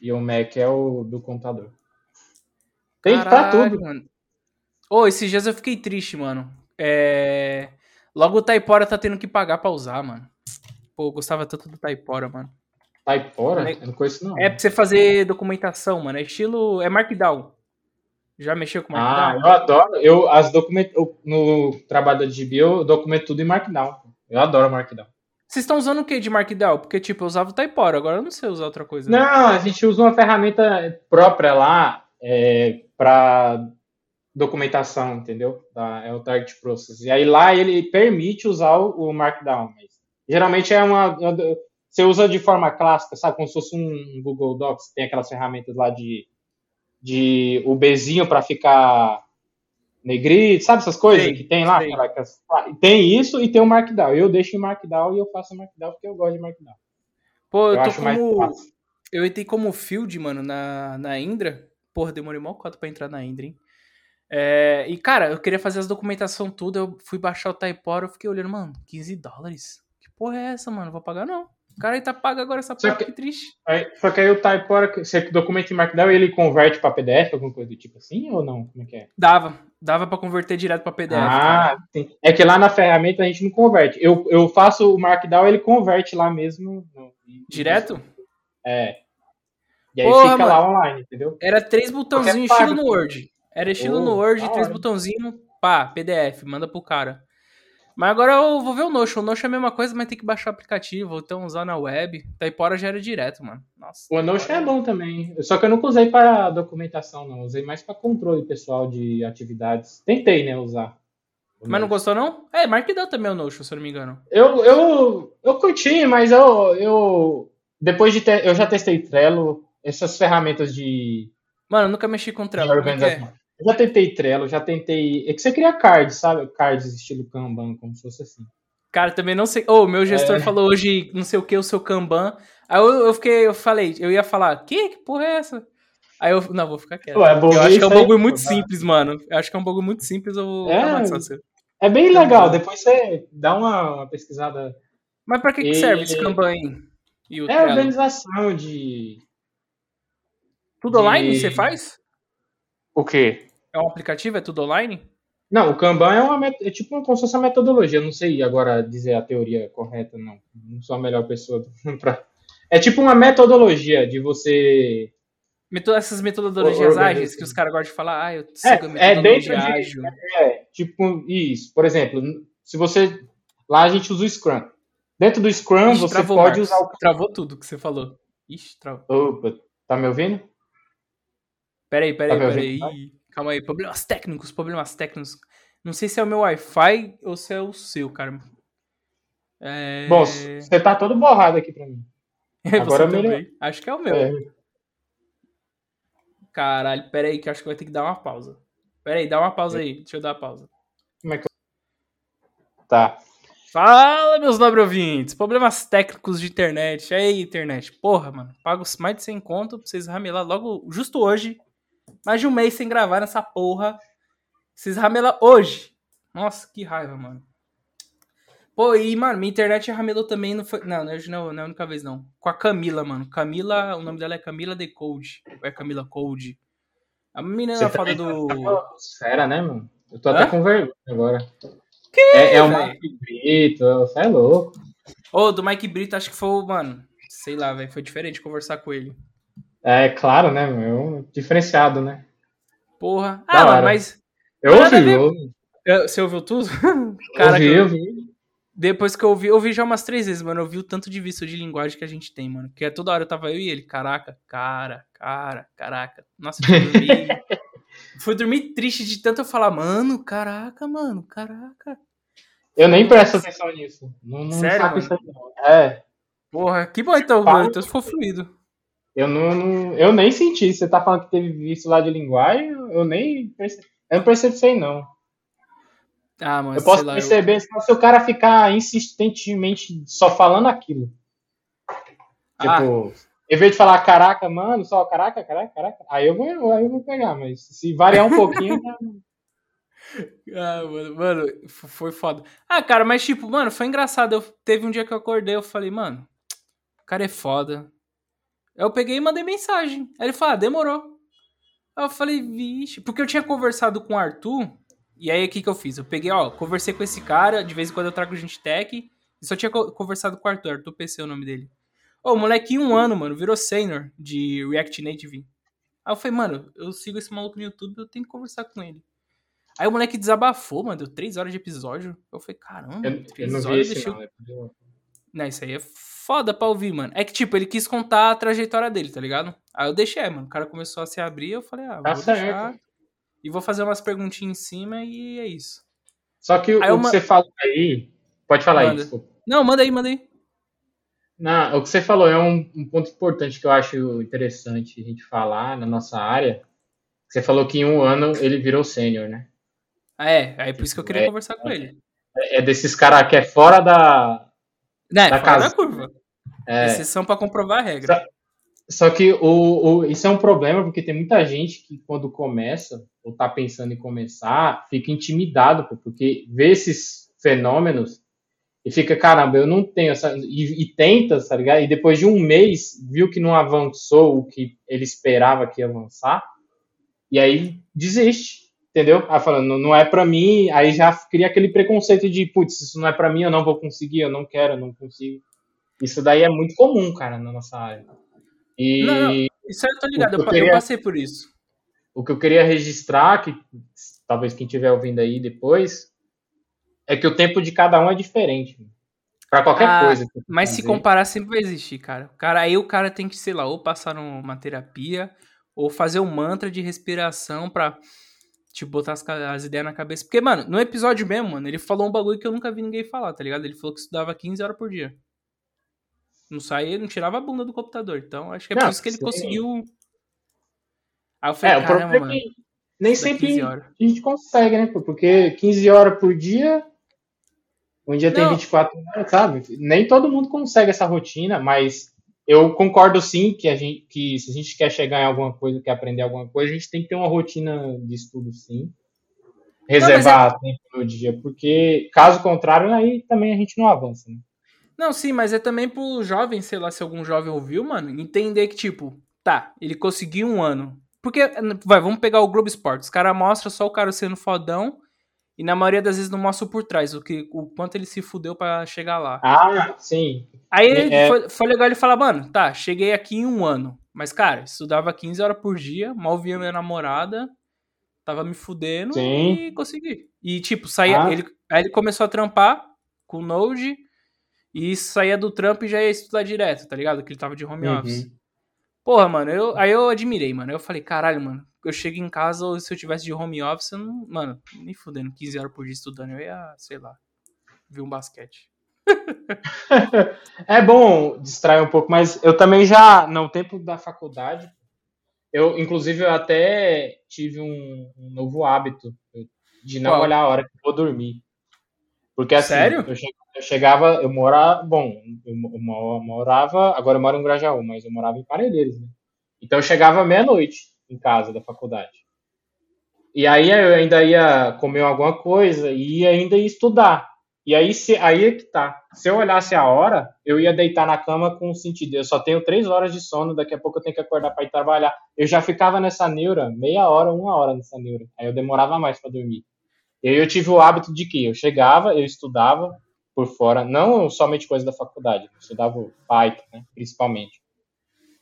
E o Mac é o do computador. Tem pra Caralho, tudo. Mano. Ô, esses dias eu fiquei triste, mano. É... Logo o Taipora tá tendo que pagar pra usar, mano. Pô, eu gostava tanto do Taipora, mano. Typora? Ne- Eu não conheço, não. É pra você fazer documentação, mano. É estilo. É Markdown. Já mexeu com Ah, Markdown? eu adoro. Eu, as documento, eu- no trabalho da DB, eu documento tudo em Markdown. Eu adoro Markdown. Vocês estão usando o que de Markdown? Porque, tipo, eu usava o Typora, agora eu não sei usar outra coisa. Não, a gente usa uma ferramenta própria lá é, para documentação, entendeu? É o Target Process. E aí lá ele permite usar o, Markdown. Mas geralmente é uma, uma- Você usa de forma clássica, sabe? Como se fosse um Google Docs. Tem aquelas ferramentas lá de, de o Bzinho para ficar negrito, sabe essas coisas Sei, que tem lá? Aquelas- Tem isso e tem o Markdown. Eu deixo em Markdown e eu faço Markdown porque eu gosto de Markdown. Pô, eu, Eu tô como. Eu entrei como field, mano, na, na Indra. Porra, demorei mó cota pra entrar na Indra, hein? É, e, cara, eu queria fazer as documentação tudo. Eu fui baixar o Taipora, eu fiquei olhando, mano, 15 dólares? Que porra é essa, mano? Vou pagar não. O cara aí tá pago agora essa porra, que- que triste. Aí, só que aí o Typora, você documenta em Markdown ele converte para PDF, alguma coisa do tipo assim, ou não? Como é que é? Dava, dava pra converter direto pra PDF. ah, sim. É que lá na ferramenta a gente não converte. Eu, eu faço o Markdown ele converte lá mesmo. no- Direto? É. E aí Porra, fica mano. lá online, entendeu? Era três botãozinhos estilo no Word. Era estilo oh, no Word, três botãozinhos, pá, PDF, manda pro cara. Mas agora eu vou ver o Notion. O Notion é a mesma coisa, mas tem que baixar o aplicativo, ou então usar na web. Taipora já era direto, mano. Nossa. O Notion é bom também. Só que eu nunca usei para documentação, não. Usei mais para controle pessoal de atividades. Tentei, né, usar. Mas não gostou, não? É, Markdown também é o Notion, se eu não me engano. Eu, eu, eu curti, mas eu, eu. Depois de ter. Eu já testei Trello, essas ferramentas de. Mano, eu nunca mexi com Trello. É? Eu já tentei Trello, já tentei. É que você cria cards, sabe? Cards estilo Kanban, como se fosse assim. Cara, também não sei. Ô, oh, meu gestor é... falou hoje não sei o que, o seu Kanban. Aí eu, eu fiquei, eu falei, eu ia falar, que? Que porra é essa? Aí eu, não, vou ficar quieto. Pô, é eu acho que é um bagulho muito simples, mano. Eu acho que é um bagulho muito simples. Eu vou é, é bem legal. Depois você dá uma, uma pesquisada. Mas pra que, que serve esse Kanban aí? é organização de. Tudo de... online você faz? O quê? É um aplicativo? É tudo online? Não, o Kanban é, uma, é tipo como se fosse uma metodologia. Eu não sei agora dizer a teoria correta, não. Não sou a melhor pessoa pra... É tipo uma metodologia de você. Essas metodologias ágeis que os caras gostam de falar, ah, eu sigo é, a metodologia é dentro ágil. De, é, tipo isso. Por exemplo, se você. Lá a gente usa o Scrum. Dentro do Scrum, Ixi, você travou, pode Marcos. usar o. Travou tudo que você falou. Ixi, travou. Opa, tá me ouvindo? Peraí, peraí, tá peraí. Calma aí, problemas técnicos, problemas técnicos. Não sei se é o meu Wi-Fi ou se é o seu, cara. É... Bom, você tá todo borrado aqui pra mim. Agora melhor. Acho que é o meu. É. Caralho, pera aí que acho que vai ter que dar uma pausa. Pera aí, dá uma pausa aí. Deixa eu dar uma pausa. Como é que Tá. Fala, meus nobres ouvintes. Problemas técnicos de internet. Aí, internet. Porra, mano. Pago mais de 100 conto pra vocês ramelar logo, justo hoje, mais de um mês sem gravar nessa porra. Esses ramela hoje. Nossa, que raiva, mano. Pô, e, mano, minha internet ramelou também. Não, foi, não, hoje não, não é a única vez, não. Com a Camila, mano. Camila, o nome dela é Camila The Code. Ou é Camila Code. A menina Você foda do. Tá né, mano? Eu tô Hã? até com vergonha agora. Que? É, é o Mike Brito, você é louco. Ô, oh, do Mike Brito, acho que foi, mano. Sei lá, velho. Foi diferente conversar com ele. É claro, né, meu? Diferenciado, né? Porra. Ah, mano, mas. Eu ouvi, eu ouvi. Você ouviu tudo? Cara, ouvi, eu ouvi. Depois que eu ouvi, eu ouvi já umas três vezes, mano. Eu vi o tanto de vício de linguagem que a gente tem, mano. Que é toda hora eu tava eu e ele. Caraca, cara, cara, caraca. Nossa, eu fui dormir. fui dormir triste de tanto eu falar, mano, caraca, mano, caraca. Eu nem presto atenção nisso. Não, não Sério, mano? Isso É. Porra, que bom então, mano. Então ficou fluido. Eu não, não, eu nem senti. Você tá falando que teve visto lá de linguagem, eu nem percebi. Eu não percebi não. Ah, mas eu posso lá, perceber eu... se o cara ficar insistentemente só falando aquilo. Ah. Tipo, em vez de falar caraca, mano, só caraca, caraca, caraca, aí eu vou, aí eu vou pegar, mas se variar um pouquinho. ah, mano, mano, foi foda. Ah, cara, mas tipo, mano, foi engraçado. Eu, teve um dia que eu acordei, eu falei, mano, o cara é foda. Eu peguei e mandei mensagem. Aí ele falou, ah, demorou. Aí eu falei, vixe, porque eu tinha conversado com o Arthur, e aí o que que eu fiz? Eu peguei, ó, conversei com esse cara, de vez em quando eu trago gente tech, e só tinha conversado com o Arthur, Arthur PC é o nome dele. Ô, o moleque em um ano, mano, virou senior de React Native. Aí eu falei, mano, eu sigo esse maluco no YouTube, eu tenho que conversar com ele. Aí o moleque desabafou, mano, deu três horas de episódio. Eu falei, caramba, eu, três eu não horas, vi esse, não, eu... não, isso aí é foda pra ouvir, mano. É que, tipo, ele quis contar a trajetória dele, tá ligado? Aí eu deixei, mano. O cara começou a se abrir, eu falei, ah, tá vou certo. deixar. E vou fazer umas perguntinhas em cima e é isso. Só que o, aí o que você falou aí. Pode falar manda. aí, desculpa. Não, manda aí, manda aí. Não, o que você falou é um, um, ponto importante que eu acho interessante a gente falar na nossa área. Você falou que em um ano ele virou sênior, né? Ah, é, é por isso que eu queria é, conversar com ele. É, é desses caras que é fora da, né, da casa. da curva. É. Exceção para comprovar a regra. Só, só que o, o, isso é um problema porque tem muita gente que quando começa ou tá pensando em começar, fica intimidado, porque vê esses fenômenos e fica, caramba, eu não tenho essa. E, e, tenta, tá ligado? E depois de um mês, viu que não avançou o que ele esperava que ia avançar, e aí desiste, entendeu? Aí falando, não é para mim, aí já cria aquele preconceito de, putz, isso não é para mim, eu não vou conseguir, eu não quero, eu não consigo. Isso daí é muito comum, cara, na nossa área. E, não, não. Isso aí eu tô ligado, eu, eu, queria, eu, passei por isso. O que eu queria registrar, que talvez quem estiver ouvindo aí depois, é que o tempo de cada um é diferente. Pra qualquer ah, coisa. Mas se comparar, sempre vai existir, cara. cara. Aí o cara tem que, sei lá, ou passar numa terapia, ou fazer um mantra de respiração pra, tipo, botar as, as, ideias na cabeça. Porque, mano, no episódio mesmo, mano, ele falou um bagulho que eu nunca vi ninguém falar, tá ligado? Ele falou que estudava 15 horas por dia. Não saía, não tirava a bunda do computador. Então, acho que é não, por isso que ele sim. conseguiu. Aí eu falei, é, o problema é que nem sempre a gente consegue, né? Porque 15 horas por dia um dia tem 24 horas, sabe? Nem todo mundo consegue essa rotina, mas eu concordo sim que a gente que se a gente quer chegar em alguma coisa, quer aprender alguma coisa, a gente tem que ter uma rotina de estudo sim. Reservar não, é... tempo no dia, porque caso contrário, aí também a gente não avança, né? Não, sim, mas é também pro jovem, sei lá, se algum jovem ouviu, mano, entender que, tipo, tá, ele conseguiu um ano. Porque, vai, vamos pegar o Globo Esporte. Os caras mostram só o cara sendo fodão e na maioria das vezes não mostra por trás, o, que, o quanto ele se fudeu para chegar lá. Ah, sim. Aí é... foi, foi, legal ele falar, mano, tá, cheguei aqui em um ano. Mas, cara, estudava 15 horas por dia, mal via minha namorada, tava me fudendo sim. e consegui. E, tipo, saía. Ah. Ele, aí ele começou a trampar com o Node e saía do trampo e já ia estudar direto, tá ligado? Que ele tava de home uhum. office. Porra, mano, eu, aí eu admirei, mano. Eu falei, caralho, mano, eu chego em casa, ou se eu tivesse de home office, eu não, mano, nem fudendo, 15 horas por dia estudando, eu ia, sei lá, ver um basquete. é bom distrair um pouco, mas eu também já, no tempo da faculdade, eu, inclusive, eu até tive um, um novo hábito de não Qual? olhar a hora que eu vou dormir. Porque assim, Sério? Eu, eu chegava, eu morava, bom, eu, morava, agora eu moro em Grajaú, mas eu morava em Parelheiros, né? Então eu chegava meia-noite em casa da faculdade. E aí eu ainda ia comer alguma coisa e ainda ia estudar. E aí, se, aí é que tá. Se eu olhasse a hora, eu ia deitar na cama com sentido. Eu só tenho três horas de sono, daqui a pouco eu tenho que acordar para ir trabalhar. Eu já ficava nessa neura, meia hora, uma hora nessa neura. Aí eu demorava mais para dormir. E aí eu tive o hábito de que eu chegava, eu estudava por fora, não somente coisa da faculdade, eu estudava Python, né, principalmente.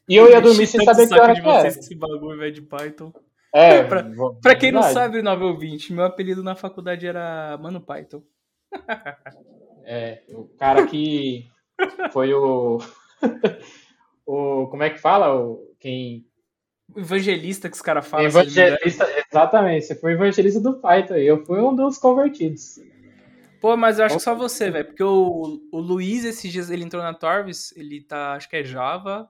E eu ia dormir sem saber que hora que era. Esse bagulho é de Python. É, pra, pra quem não sabe, 920, meu apelido na faculdade era Mano Python. É, o cara que foi o. o como é que fala? O, quem. O evangelista que os caras falam. Evangelista, exatamente. Você foi evangelista do Python. Eu fui um dos convertidos. Pô, mas eu acho que só você, velho. Porque o, o Luiz, esses dias, ele entrou na Torvis, ele tá, acho que é Java.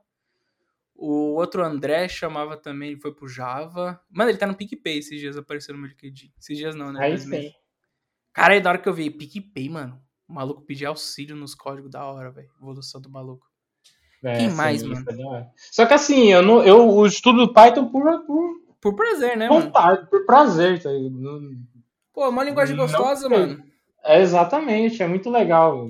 O outro André chamava também, ele foi pro Java. Mano, ele tá no PicPay esses dias, apareceu no meu LinkedIn. Esses dias não, né? Aí sim. Cara, aí na hora que eu vi PicPay, mano, o maluco pedia auxílio nos códigos da hora, velho. Evolução do maluco. É, Quem mais, mano? É Só que assim, eu, não, eu estudo Python por, por, por prazer, né, vontade, mano? Por prazer. Tá? Pô, uma linguagem gostosa, não, mano. É, exatamente, é muito legal.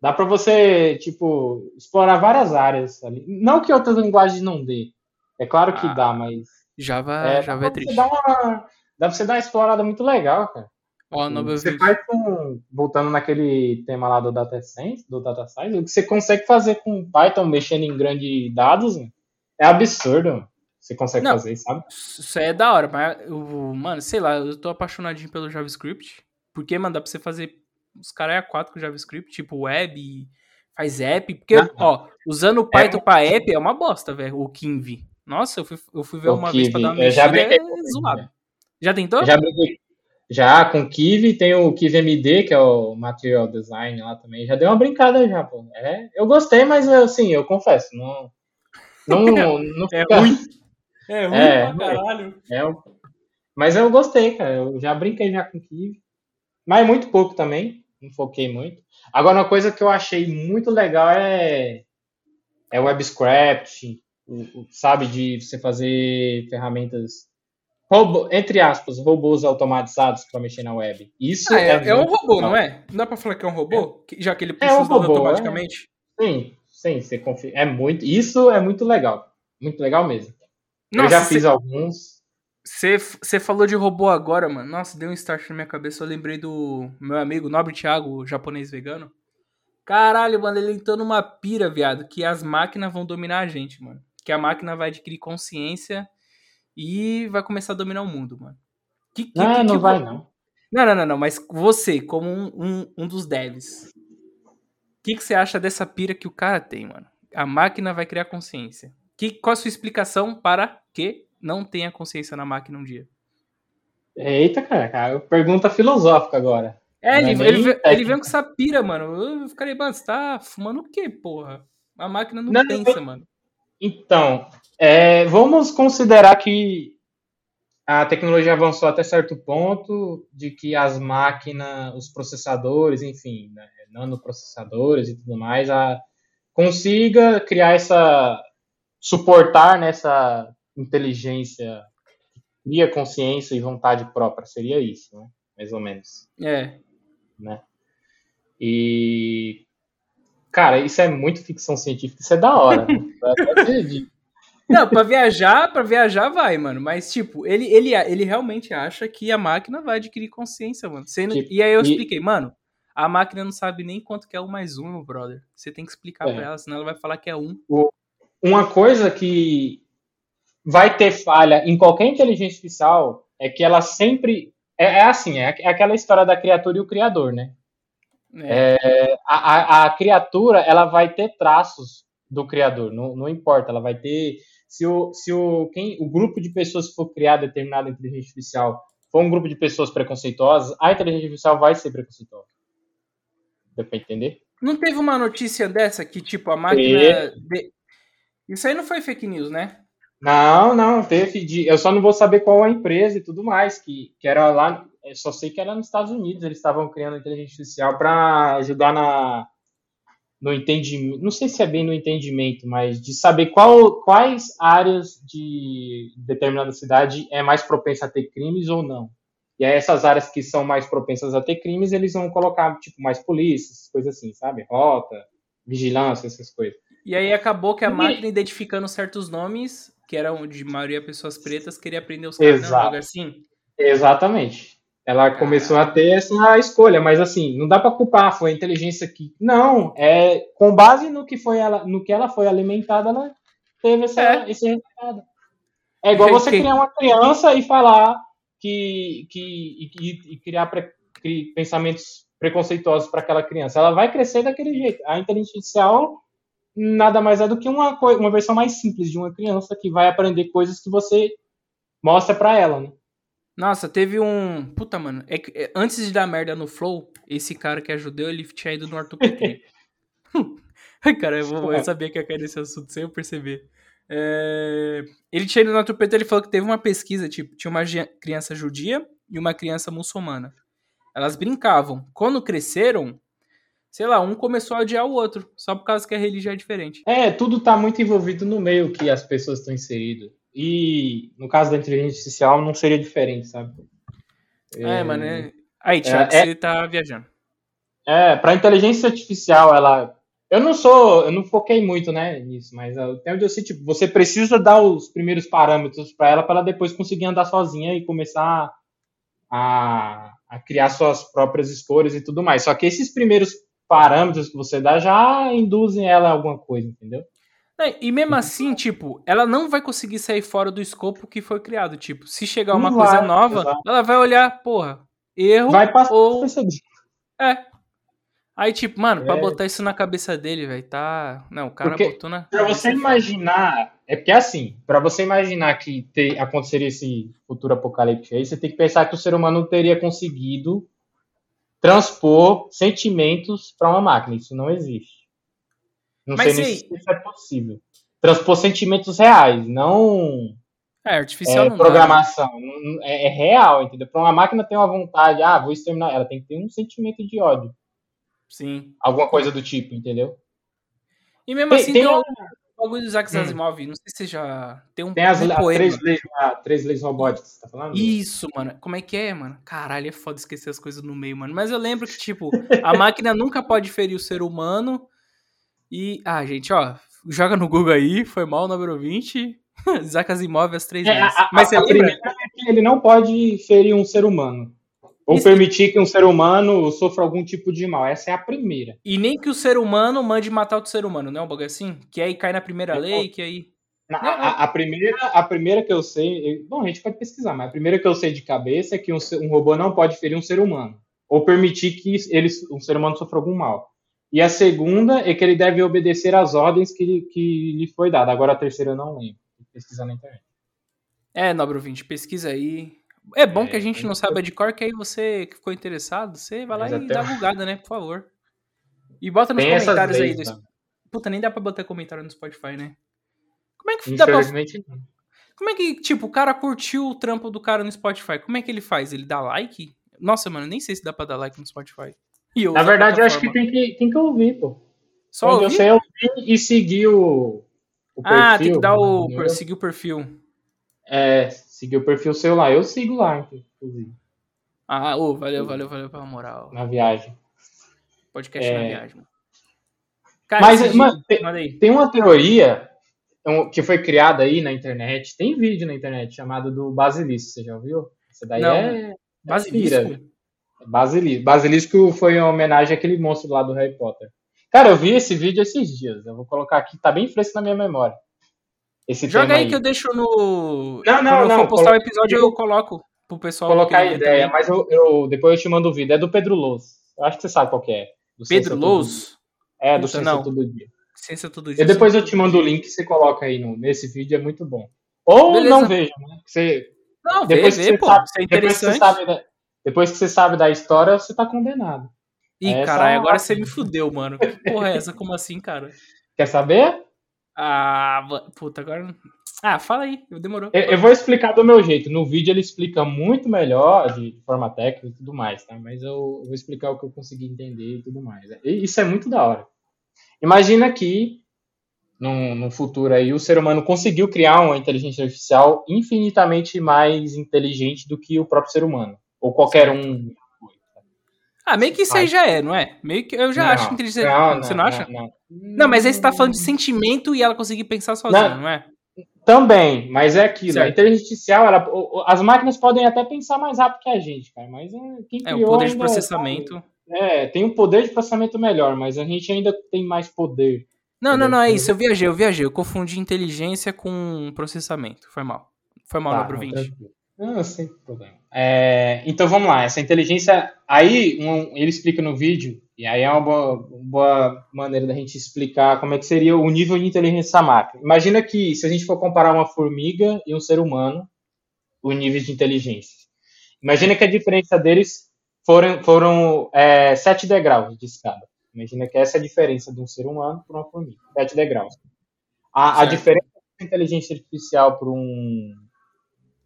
Dá para você, tipo, explorar várias áreas ali. Não que outras linguagens não dê. É claro que ah, dá, mas. Java é, Java é triste. Dá, uma, dá pra você dar uma explorada muito legal, cara. Ó, oh, você faz com, voltando naquele tema lá do Data Science, do Data Science, o que você consegue fazer com Python mexendo em grandes dados, é absurdo. Você consegue não, fazer, sabe? Isso é da hora, mas, mano, sei lá, eu tô apaixonadinho pelo JavaScript. Porque, mano, dá pra você fazer os caras é A4 com JavaScript, tipo web, faz app. Porque, ah, ó, usando o Python é, pra app é uma bosta, velho, o Kinvi. Nossa, eu fui, eu fui ver uma Kiwi. vez pra dar uma mexida, já brinquei, é zoado. Já tentou? Já brinquei. Já, com Kiwi, tem o Kiwi MD, que é o Material Design lá também. Já deu uma brincada já, pô. É, eu gostei, mas assim, eu confesso, não. Não, não é fica... ruim. É ruim é, pra caralho. É, mas eu gostei, cara. Eu já brinquei já com Kiwi. Mas muito pouco também não foquei muito. Agora, uma coisa que eu achei muito legal é, é o WebScript, sabe, de você fazer ferramentas, robô, entre aspas, robôs automatizados para mexer na web. Isso ah, é, é, é um robô, legal. não é? Não dá para falar que é um robô? É. Já que ele puxa é um robô, automaticamente? É. Sim, sim, você confia. É muito, isso é muito legal. Muito legal mesmo. Nossa, eu já fiz alguns. Você falou de robô agora, mano. Nossa, deu um start na minha cabeça. Eu lembrei do meu amigo Nobre Thiago, japonês vegano. Caralho, mano, ele entrou numa pira, viado, que as máquinas vão dominar a gente, mano. que a máquina vai adquirir consciência e vai começar a dominar o mundo, mano. Que, que, não, que, não vai, não. Não, não, não, não, mas você, como um, um, um dos devs, o que, que você acha dessa pira que o cara tem, mano? A máquina vai criar consciência. Que, qual a sua explicação para que não tenha consciência na máquina um dia? Eita, cara, cara pergunta filosófica agora. É, ele, é ele, ele, vem com essa pira, mano. Eu ficaria, mano, você tá fumando o quê, porra? A máquina não, não pensa, mano. Então, é, vamos considerar que a tecnologia avançou até certo ponto de que as máquinas, os processadores, enfim, né, nanoprocessadores e tudo mais, a, consiga criar essa suportar nessa inteligência que cria consciência e vontade própria, seria isso, né? Mais ou menos. É. Né? E cara, isso é muito ficção científica, isso é da hora. Não, pra viajar, para viajar vai, mano. Mas, tipo, ele, ele, ele realmente acha que a máquina vai adquirir consciência, mano. Sendo... Tipo, e aí eu expliquei, mano, a máquina não sabe nem quanto que é um mais um, meu brother. Você tem que explicar é. pra ela, senão ela vai falar que é um. Uma coisa que vai ter falha em qualquer inteligência artificial é que ela sempre. É, é assim, é, é aquela história da criatura e o criador, né? É. É, a, a, a, criatura ela vai ter traços do criador, não, não importa, ela vai ter se o, se o, quem, o grupo de pessoas que for criar determinada inteligência artificial for um grupo de pessoas preconceituosas, a inteligência artificial vai ser preconceituosa. Deu pra entender? Não teve uma notícia dessa que, tipo, a máquina. De... Isso aí não foi fake news, né? Não, não, teve. De... Eu só não vou saber qual a empresa e tudo mais, que, que era lá. Eu só sei que era nos Estados Unidos, eles estavam criando inteligência artificial para ajudar na, no entendimento, não sei se é bem no entendimento, mas de saber qual, quais áreas de determinada cidade é mais propensa a ter crimes ou não. E aí essas áreas que são mais propensas a ter crimes, eles vão colocar, tipo, mais polícias, coisas assim, sabe? Rota, vigilância, essas coisas. E aí acabou que a máquina, identificando certos nomes, que eram de maioria pessoas pretas, queria aprender os caras, Exato. Não, assim? Exatamente. Ela começou a ter essa escolha, mas assim, não dá para culpar, foi a inteligência que. Não, é com base no que foi ela, no que ela foi alimentada, ela teve essa, é. esse resultado. É igual você criar uma criança e falar que, que e, e criar pre, pensamentos preconceituosos para aquela criança. Ela vai crescer daquele jeito. A inteligência artificial nada mais é do que uma, uma versão mais simples de uma criança que vai aprender coisas que você mostra para ela, né? Nossa, teve um. Puta, mano. É que, é, antes de dar merda no Flow, esse cara que ajudou, ele tinha ido no Arthur Petri. cara, eu, vou, eu, sabia que ia cair nesse assunto sem eu perceber. É... Ele tinha ido no Arthur Petri, ele falou que teve uma pesquisa, tipo, tinha uma criança judia e uma criança muçulmana. Elas brincavam. Quando cresceram, sei lá, um começou a odiar o outro, só por causa que a religião é diferente. É, tudo tá muito envolvido no meio que as pessoas estão inseridas. E no caso da inteligência artificial não seria diferente, sabe? É, é mano. É... Aí, Thiago, é, você tá viajando. É, para inteligência artificial, ela. Eu não sou, eu não foquei muito, né, nisso, mas até onde eu sei, tipo, você precisa dar os primeiros parâmetros para ela para ela depois conseguir andar sozinha e começar a, a criar suas próprias escolhas e tudo mais. Só que esses primeiros parâmetros que você dá já induzem ela a alguma coisa, entendeu? E mesmo assim, tipo, ela não vai conseguir sair fora do escopo que foi criado. Tipo, se chegar uma não coisa vai, nova, exato. ela vai olhar, porra, erro vai passar ou... É. Aí, tipo, mano, é. pra botar isso na cabeça dele, velho, tá... Não, o cara porque, botou na... Pra você imaginar... É porque, assim, pra você imaginar que ter, aconteceria esse futuro apocalíptico aí, você tem que pensar que o ser humano teria conseguido transpor sentimentos para uma máquina. Isso não existe. Não Mas sei se isso é possível. Transpor sentimentos reais, não. É, artificial é, não programação. Dá, é, é, real, entendeu? Para uma máquina ter uma vontade, ah, vou exterminar, ela tem que ter um sentimento de ódio. Sim. Alguma coisa do tipo, entendeu? E mesmo tem, assim, tem, tem bagulho do Isaac hum. Asimov, não sei se você já tem um Tem as, um três, leis, três leis robóticas, você tá falando? Isso, mano. Como é que é, mano? Caralho, é foda esquecer as coisas no meio, mano. Mas eu lembro que, tipo, a máquina nunca pode ferir o ser humano e, ah, gente, ó, joga no Google aí, foi mal, número 20. Isaac Asimov as três é, vezes. A, Mas a, a primeira é que ele não pode ferir um ser humano. Ou Isso. permitir que um ser humano sofra algum tipo de mal. Essa é a primeira. E nem que o ser humano mande matar outro ser humano, não é um bagulho assim? Que aí cai na primeira é, lei, que aí. A, a, a, primeira, a primeira que eu sei. Bom, a gente pode pesquisar, mas a primeira que eu sei de cabeça é que um, um robô não pode ferir um ser humano. Ou permitir que ele, um ser humano sofra algum mal. E a segunda é que ele deve obedecer às ordens que, que lhe foi dada. Agora a terceira eu não lembro. Pesquisar na internet. É, Nobre 20, pesquisa aí. É bom é, que a gente não saiba de cor, que aí você que ficou interessado, você vai lá e dá uma bugada, né? Por favor. E bota nos Tem comentários aí. Desse... Puta, nem dá pra botar comentário no Spotify, né? Como é que dá pra... Como é que, tipo, o cara curtiu o trampo do cara no Spotify? Como é que ele faz? Ele dá like? Nossa, mano, nem sei se dá pra dar like no Spotify. Na verdade, eu acho que tem, que tem que ouvir, pô. Só Onde ouvir? eu sei ouvir e seguir o, o perfil. Ah, tem que dar o... Né? seguir o perfil. É, seguir o perfil seu lá. Eu sigo lá, inclusive. Ah, oh, valeu, valeu, valeu pela moral. Na viagem. Podcast é... na viagem. Cara, Mas, mano, tem, tem, uma teoria que foi criada aí na internet, tem vídeo na internet chamado do Basilisco, você já ouviu? Isso daí Não. é... Basilisco? Basilisco. Basilisco foi uma homenagem àquele monstro lá do Harry Potter. Cara, eu vi esse vídeo esses dias. Eu vou colocar aqui, tá bem fresco na minha memória. Esse Joga aí, que eu deixo no. Não, não, Quando não. eu for postar o episódio, eu coloco pro pessoal. Colocar a ideia, também. mas eu, eu, depois eu te mando o vídeo. É do Pedro Lous. Eu acho que você sabe qual que é. Pedro Lous? É, do Ciência não. Todo Dia. Ciência Todo Dia. E depois eu te mando o link que você coloca aí no, nesse vídeo, é muito bom. Ou Beleza. não veja, né? Você, não, depois vê, que vê, você pô, sabe, é depois que você sabe da, depois que você sabe da história, você tá condenado. Ih, é caralho, agora você me fudeu, mano. Que porra é essa? Como assim, cara? Quer saber? Ah, puta, agora. Ah, fala aí, demorou. Eu, eu, vou explicar do meu jeito. No vídeo ele explica muito melhor, de forma técnica e tudo mais, tá? Mas eu vou explicar o que eu consegui entender e tudo mais. E isso é muito da hora. Imagina que, no, no futuro aí, o ser humano conseguiu criar uma inteligência artificial infinitamente mais inteligente do que o próprio ser humano. Ou qualquer certo. um ah, meio que isso aí já é, não é? Meio que eu já não, acho inteligente. Não, Você não, não acha? Não, não, mas aí você tá falando de sentimento e ela conseguir pensar sozinha, não, é? Também, mas é aquilo. Certo. A inteligência artificial, ela, as máquinas podem até pensar mais rápido que a gente, cara. Mas é, quem criou. É, o poder de processamento. É, tem um poder de processamento melhor, mas a gente ainda tem mais poder. Não, não, não, é isso. Eu viajei, eu viajei. Eu confundi inteligência com processamento. Foi mal. Foi mal, tá, 20. Não, sem problema. É, então vamos lá, essa inteligência. Aí um, ele explica no vídeo, e aí é uma boa, boa, maneira da gente explicar como é que seria o nível de inteligência dessa máquina. Imagina que se a gente for comparar uma formiga e um ser humano, o nível de inteligência. Imagina que a diferença deles foram, foram é, sete degraus de escada. Imagina que essa é a diferença de um ser humano para uma formiga, sete degraus. A, a diferença da inteligência artificial para um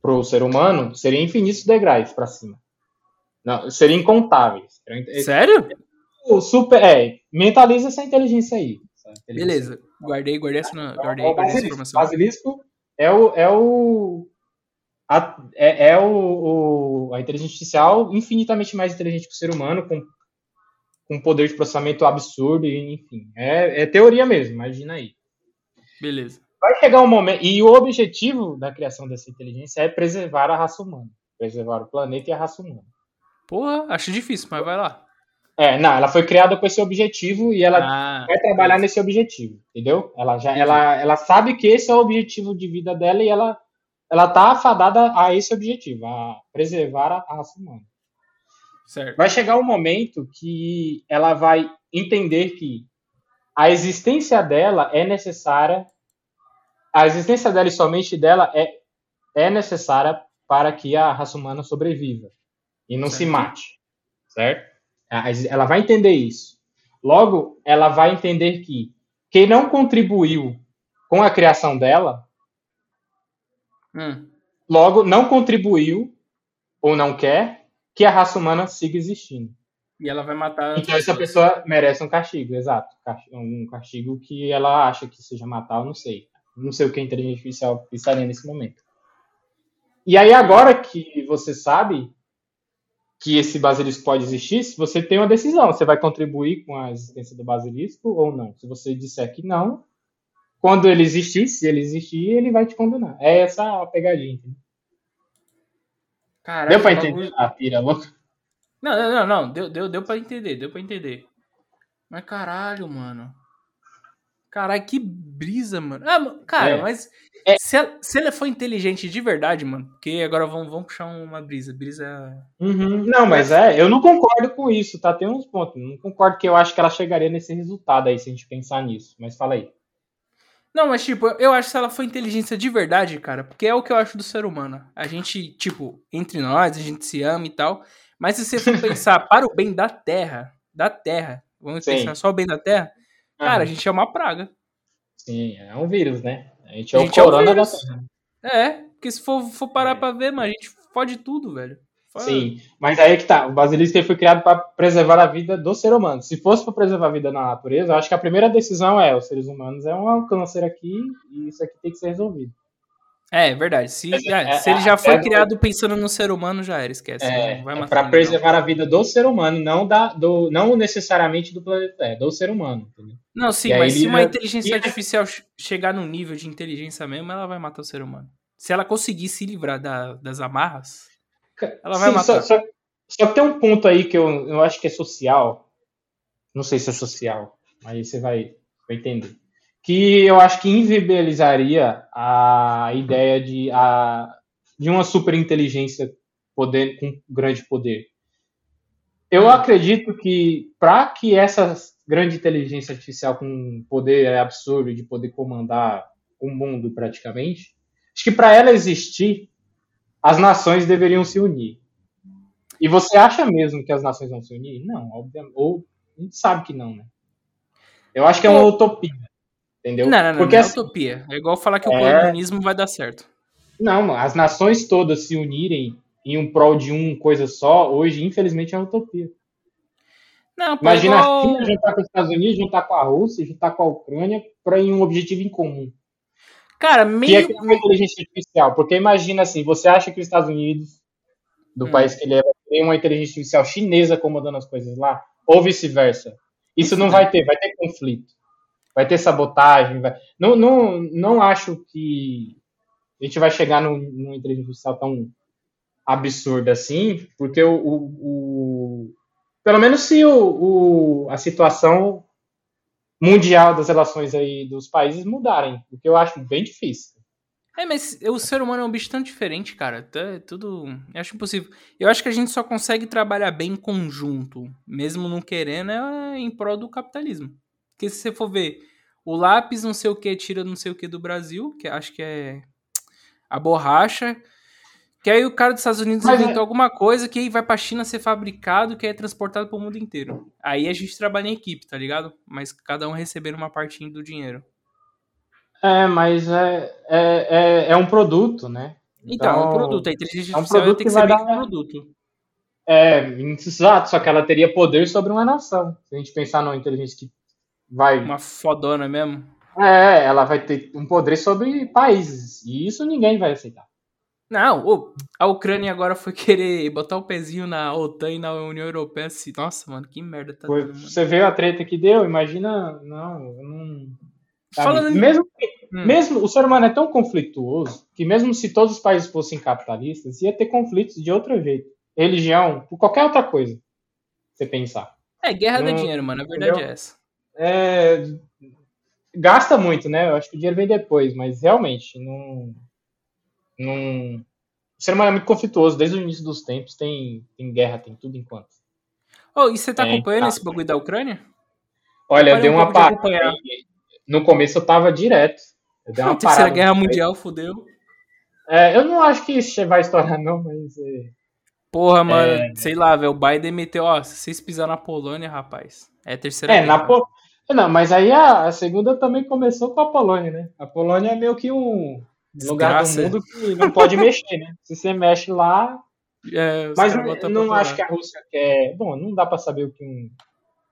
para o ser humano seria infinitos degraus para cima. Não, seria incontáveis. Sério? O super, é, mentaliza essa inteligência aí. Essa inteligência. Beleza, guardei, guardei essa, guardei, é, guardei essa informação. Basilisco é o, é o a, é, é o, o, a inteligência artificial infinitamente mais inteligente que o ser humano, com, com poder de processamento absurdo, enfim. É, é teoria mesmo, imagina aí. Beleza. Vai chegar um momento. E o objetivo da criação dessa inteligência é preservar a raça humana. Preservar o planeta e a raça humana. Porra, acho difícil, mas vai lá. É, não, ela foi criada com esse objetivo e ela ah, vai trabalhar nesse objetivo, entendeu? Ela já ela, ela sabe que esse é o objetivo de vida dela e ela ela tá afadada a esse objetivo, a preservar a, a raça humana. Certo. Vai chegar um momento que ela vai entender que a existência dela é necessária a existência dela e somente dela é, é necessária para que a raça humana sobreviva e não certo. se mate, certo? Ela vai entender isso. Logo, ela vai entender que quem não contribuiu com a criação dela, hum. logo não contribuiu ou não quer que a raça humana siga existindo. E ela vai matar. Então essa pessoa merece um castigo, exato. Um castigo que ela acha que seja matar, eu não sei. Não sei o que a inteligência artificial pensaria nesse momento. E aí, agora que você sabe que esse basilisco pode existir, você tem uma decisão, você vai contribuir com a existência do basilisco ou não. Se você disser que não, quando ele existir, se ele existir, ele vai te condenar. É essa a pegadinha. Caraca, deu pra entender a pira louca? Não, não, não, não. Deu, deu, deu pra entender, deu pra entender. Mas caralho, mano. Caralho, que brisa, mano. Ah, cara, É. mas É. Se, ela, se ela for inteligente de verdade, mano, porque agora vamos, vamos puxar uma brisa. Brisa. Uhum. Não, mas é, eu não concordo com isso, tá? Tem uns pontos. Não concordo que eu acho que ela chegaria nesse resultado aí, se a gente pensar nisso. Mas fala aí. Não, mas tipo, eu acho que se ela for inteligência de verdade, cara, porque é o que eu acho do ser humano. A gente, tipo, entre nós, a gente se ama e tal. Mas se você for pensar para o bem da Terra, da Terra, vamos Sim. pensar só o bem da Terra, cara, a gente é uma praga. Sim, é um vírus, né? A gente é A o gente é o corona da vírus. Terra. É, porque se for, for parar É. pra ver, mano, a gente fode tudo, velho. Fora- Sim, mas aí é que tá. O basilisco foi criado para preservar a vida do ser humano. Se fosse para preservar a vida na natureza, eu acho que a primeira decisão é: os seres humanos é um câncer aqui e isso aqui tem que ser resolvido. É, é verdade. Se, Mas é, é- se ele é- já foi é- criado pensando no ser humano, já era, esquece. É, não é para preservar a vida do ser humano, não da, do, não necessariamente do planeta Terra, do ser humano. Entendeu? Não, Não, sim, mas se uma ia- inteligência ia- artificial che- chegar num nível de inteligência mesmo, ela vai matar o ser humano. Se ela conseguir se livrar da- das amarras, Ela vai Sim, matar. Só, só- só que tem um ponto aí que eu, eu acho que é social. Não sei se é social, mas você vai, vai entender. Que eu acho que inviabilizaria a ideia de, a, de uma superinteligência poder, com grande poder. Eu acredito que para que essa grande inteligência artificial com poder absurdo de poder comandar o mundo praticamente, acho que para ela existir, as nações deveriam se unir. E você acha mesmo que as nações vão se unir? Não, obviamente. Ou a gente sabe que não, né? Eu acho que é uma utopia. Entendeu? Não, não, não, Porque não é assim, utopia. É igual falar que o É. comunismo vai dar certo. não, as nações todas se unirem em um prol de uma coisa só, hoje, infelizmente, é utopia. Não, Imagina é igual... a China juntar com os Estados Unidos, juntar com a Rússia, juntar com a Ucrânia, para em um objetivo em comum. Cara, Que é meio... uma inteligência artificial. Porque imagina assim, você acha que os Estados Unidos, do Hum. país que ele é, vai ter uma inteligência artificial chinesa comandando as coisas lá? Ou vice-versa? Isso não vai ter, vai ter conflito. Vai ter sabotagem. Vai... Não, não, não acho que a gente vai chegar num, numa inteligência tão absurda assim, porque o, o, o- pelo menos se o, o- a situação mundial das relações aí dos países mudarem, o que eu acho bem difícil. É, mas o ser humano é um bicho tão diferente, cara. Tá, é tudo. Eu acho impossível. Eu acho que a gente só consegue trabalhar bem em conjunto, mesmo não querendo, é em prol do capitalismo. Porque se você for ver, o lápis não sei o que tira não sei o que do Brasil, que acho que é a borracha. Que aí o cara dos Estados Unidos Mas é- inventou alguma coisa que aí vai pra China ser fabricado, que é transportado pro mundo inteiro. Aí a gente trabalha em equipe, tá ligado? Mas cada um recebendo uma partinha do dinheiro. É, mas é, é, é, é um produto, né? Então, é um produto. A inteligência é um artificial produto tem que ser vai dar- um produto. É, exato, só que ela teria poder sobre uma nação. Se a gente pensar numa inteligência que vai. Uma fodona mesmo. É, ela vai ter um poder sobre países. E isso ninguém vai aceitar. Não, a Ucrânia agora foi querer botar o pezinho na OTAN e na União Europeia. Assim, nossa, mano, que merda tá Foi- dando, você vê a treta que deu, imagina. Não, eu não. Falando mesmo, Hum. mesmo o ser humano é tão conflituoso que mesmo se todos os países fossem capitalistas, ia ter conflitos de outro jeito. Religião, por qualquer outra coisa. Você pensar. É, guerra Não- dinheiro, mano. A verdade entendeu? é essa. É, gasta muito, né? Eu acho que o dinheiro vem depois, mas realmente não, não. O ser humano é muito conflituoso. Desde o início dos tempos tem, tem guerra, tem tudo enquanto. Ô, e você tá É, acompanhando tá. esse bagulho da Ucrânia? Olha, eu dei um uma parada. acompanhar. No começo eu tava direto. Eu dei uma Terceira parada. Guerra Mundial, fudeu. É, eu não acho que isso vai estourar, não, mas. é, Porra, mano, sei lá, velho. O Biden meteu, ó, se vocês pisarem na Polônia, rapaz. É a terceira É, guerra. na Po- Não, mas aí a, a segunda também começou com a Polônia, né? A Polônia é meio que um lugar Desgraça. do mundo que não pode mexer, né? Se você mexe lá. É, Mas não, não acho que a Rússia quer. Bom, não dá pra saber o que um.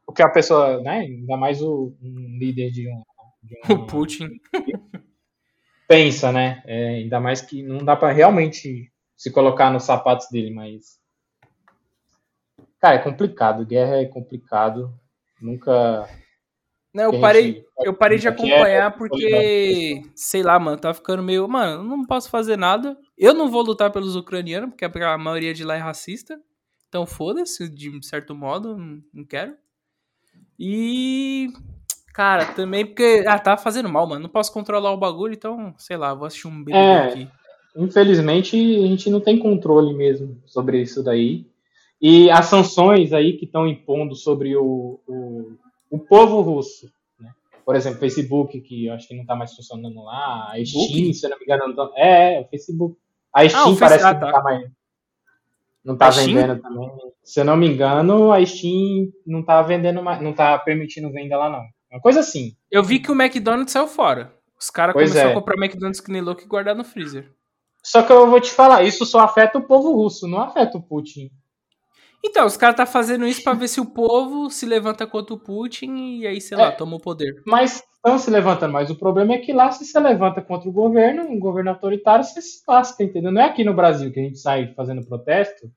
O que a pessoa, né? Ainda mais o, um líder de um. de uma- O Putin. pensa, né? É, ainda mais que não dá pra realmente se colocar nos sapatos dele, mas. Cara, é complicado. Guerra é complicado. Nunca. Não, que eu parei, eu parei de é- acompanhar porque, sei lá, mano, tá ficando meio. Mano, não posso fazer nada. Eu não vou lutar pelos ucranianos, porque a maioria de lá é racista. Então foda-se, de certo modo, não- não quero. E. Cara, também porque. Ah, tá fazendo mal, mano. Não posso controlar o bagulho, então, sei lá, vou assistir um BBB é, aqui. Infelizmente, a gente não tem controle mesmo sobre isso daí. E as sanções aí que estão impondo sobre o, o, o povo russo. Né? Por exemplo, Facebook, que eu acho que não está mais funcionando lá. A Steam, se eu não me engano. Não tá... É, o Facebook. A Steam ah, parece que não tá mais. Não tá a vendendo também. Se eu não me engano, a Steam não tá vendendo mais, não tá permitindo venda lá, não. Uma coisa assim. Eu vi que o McDonald's saiu fora. Os caras começaram é. a comprar McDonald's que nem louco e guardar no freezer. Só que eu vou te falar, isso só afeta o povo russo, não afeta o Putin. Então, os caras tá fazendo isso para ver se o povo se levanta contra o Putin e aí, sei é, lá, toma o poder. Mas estão se levantando, mas o problema é que lá se você levanta contra o governo, um governo autoritário, você se lasca, entendeu? Não é aqui no Brasil que a gente sai fazendo protesto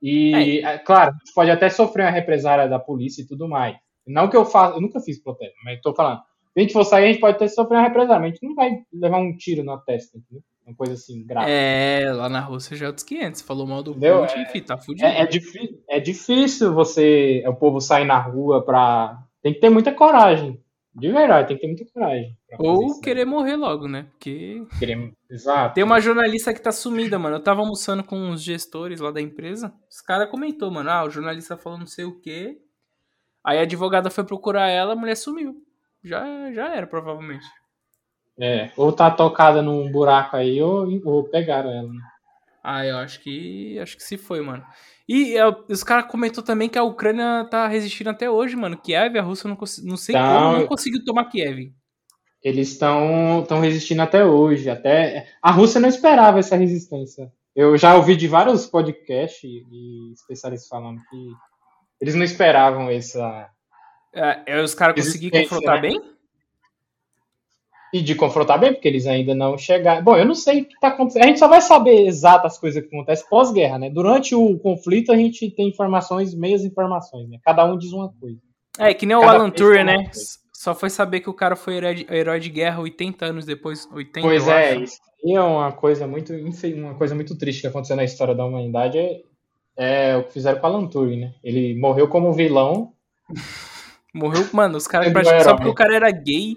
e, é. é claro, a gente pode até sofrer uma represária da polícia e tudo mais. Não que eu faça, eu nunca fiz protesto, mas tô falando. Se a gente for sair, a gente pode até sofrer uma represária, mas a gente não vai levar um tiro na testa, entendeu? Uma coisa assim, grave. É, lá na Rússia já é outros 500. Falou mal do Entendeu? Putin, é, enfim, tá fudido. É, é, é difícil você, o povo sair na rua pra... Tem que ter muita coragem. De verdade, tem que ter muita coragem. Ou isso, querer né? morrer logo, né? Porque. Querer... Exato. Tem uma jornalista que tá sumida, mano. Eu tava almoçando com uns gestores lá da empresa. Os caras comentou, mano. Ah, o jornalista falou não sei o quê. Aí a advogada foi procurar ela, a mulher sumiu. Já, já era, provavelmente. É, ou tá tocada num buraco aí, ou, ou pegaram ela, né? Ah, eu acho que. Acho que se foi, mano. E é, os caras comentou também que a Ucrânia tá resistindo até hoje, mano. Kiev, a Rússia não, não sei então, como não conseguiu tomar Kiev. Eles estão estão resistindo até hoje. Até a Rússia não esperava essa resistência. Eu já ouvi de vários podcasts e especialistas falando que eles não esperavam essa. É, é os caras conseguiram confrontar né? bem? E de confrontar bem, porque eles ainda não chegaram. Bom, eu não sei o que está acontecendo. A gente só vai saber exatas as coisas que acontecem pós-guerra, né? Durante o conflito a gente tem informações, meias informações, né? Cada um diz uma coisa. É, que nem Cada o Alan Turing, né? Só foi saber que o cara foi herói de, herói de guerra 80 anos depois, 80 Pois é, isso é uma coisa muito, uma coisa muito triste que aconteceu na história da humanidade, é, é o que fizeram com o Alan Turing, né? Ele morreu como vilão. morreu, mano, os caras praticamente só porque o cara era gay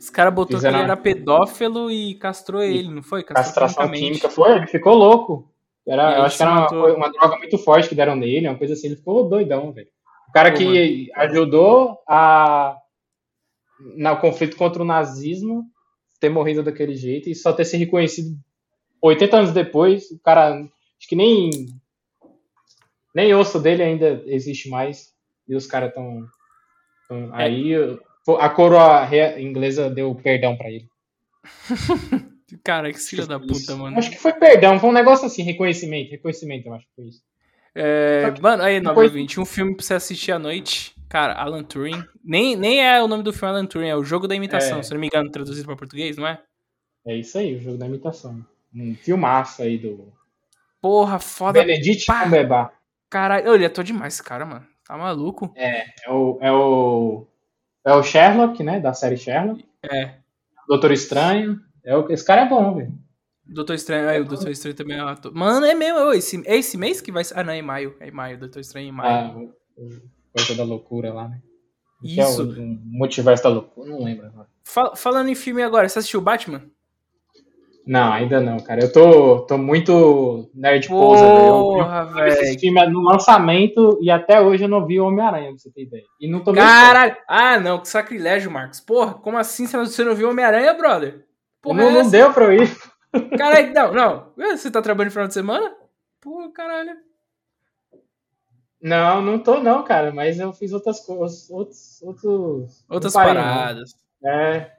os caras botou Fizeram... que ele era pedófilo e castrou ele, não foi? Castrou Castração química, foi, ele ficou louco. Era, eu acho que era uma, uma, droga muito forte que deram nele, uma coisa assim, ele ficou doidão, velho. O cara Pô, que mano. ajudou a no conflito contra o nazismo ter morrido daquele jeito e só ter se reconhecido 80 anos depois, o cara acho que nem nem osso dele ainda existe mais e os caras estão é. aí a coroa inglesa deu perdão para ele. Cara, que filho da puta, mano. Acho que foi perdão, foi um negócio assim, reconhecimento, reconhecimento, eu acho que foi isso. É, mano, aí, depois... 920, um filme pra você assistir à noite. Cara, Alan Turing. Nem, nem é o nome do filme Alan Turing, é o jogo da imitação, é. se não me engano, traduzido pra português, não é? É isso aí, o jogo da imitação. Um filmaço aí do. Porra, foda. Benedict Cumberbatch. Caralho, ele é todo demais esse cara, mano. Tá maluco? É, é o, é o é o Sherlock, né? Da série Sherlock. É. Doutor Estranho. É o... Esse cara é bom, velho. Doutor Estranho, é, o Doutor Estranho também é ator. Mano, é mesmo, esse, é esse mês que vai ser. Ah, não, é em maio. É em maio, Doutor Estranho é em maio. Ah, coisa da loucura lá, né? Isso. Que é o, o multiverso da loucura, não lembro agora. Fal falando em filme agora, você assistiu Batman? Não, ainda não, cara. Eu tô, tô muito nerd poser, Porra, velho. Esse filme no lançamento e até hoje eu não vi o Homem-Aranha, pra você ter ideia. E não tô Caralho! Ah, não, que sacrilégio, Marcos. Porra, como assim você não viu o Homem-Aranha, brother? Porra, não, é não deu pra eu ir. Caralho, não, não. Você tá trabalhando no final de semana? Pô, caralho. Não, não tô não, cara, mas eu fiz outras coisas, outros, outros... Outras paradas. É,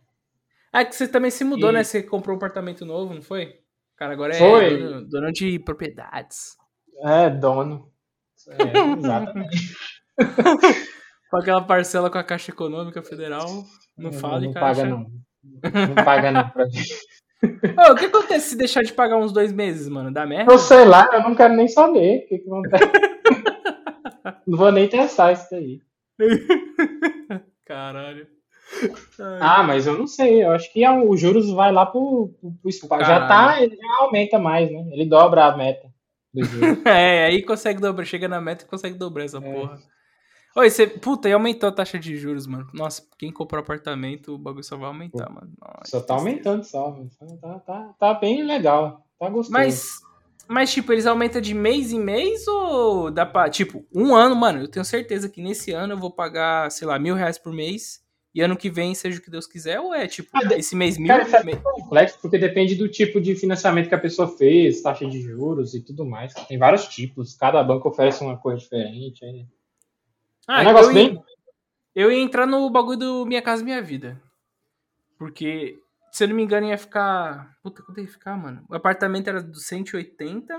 ah, que você também se mudou, e... né? Você comprou um apartamento novo, não foi? Cara, agora é foi. Dono, dono de propriedades. É, dono. É, exatamente. com aquela parcela com a Caixa Econômica Federal. Não, não fale, não Caixa. Paga, não. Não paga, não, pra mim. Ô, o que acontece se deixar de pagar uns dois meses, mano? Dá merda? Eu sei lá, eu não quero nem saber o que, que acontece. não vou nem testar isso aí. Caralho. Ah, mas eu não sei. Eu acho que é os juros vai lá pro, pro, pro espaço. Já tá, ele já aumenta mais, né? Ele dobra a meta é, aí consegue dobrar, chega na meta e consegue dobrar essa é. porra. Oi, você. Puta, e aumentou a taxa de juros, mano. Nossa, quem comprou apartamento, o bagulho só vai aumentar, mano. Nossa, Só tá aumentando só. mano. Tá, tá, tá bem legal. Tá gostoso. Mas. Mas, tipo, eles aumentam de mês em mês ou dá pra. Tipo, um ano, mano, eu tenho certeza que nesse ano eu vou pagar, sei lá, mil reais por mês. E ano que vem, seja o que Deus quiser, ou é tipo, Ah, esse mês mil. Cara, é complexo porque depende do tipo de financiamento que a pessoa fez, taxa de juros e tudo mais. Tem vários tipos. Cada banco oferece uma coisa diferente. É, Ah, é um negócio eu, bem. ia, eu ia entrar no bagulho do Minha Casa Minha Vida. Porque, se eu não me engano, ia ficar. Puta, quanto ia ficar, mano? O apartamento era dos 180.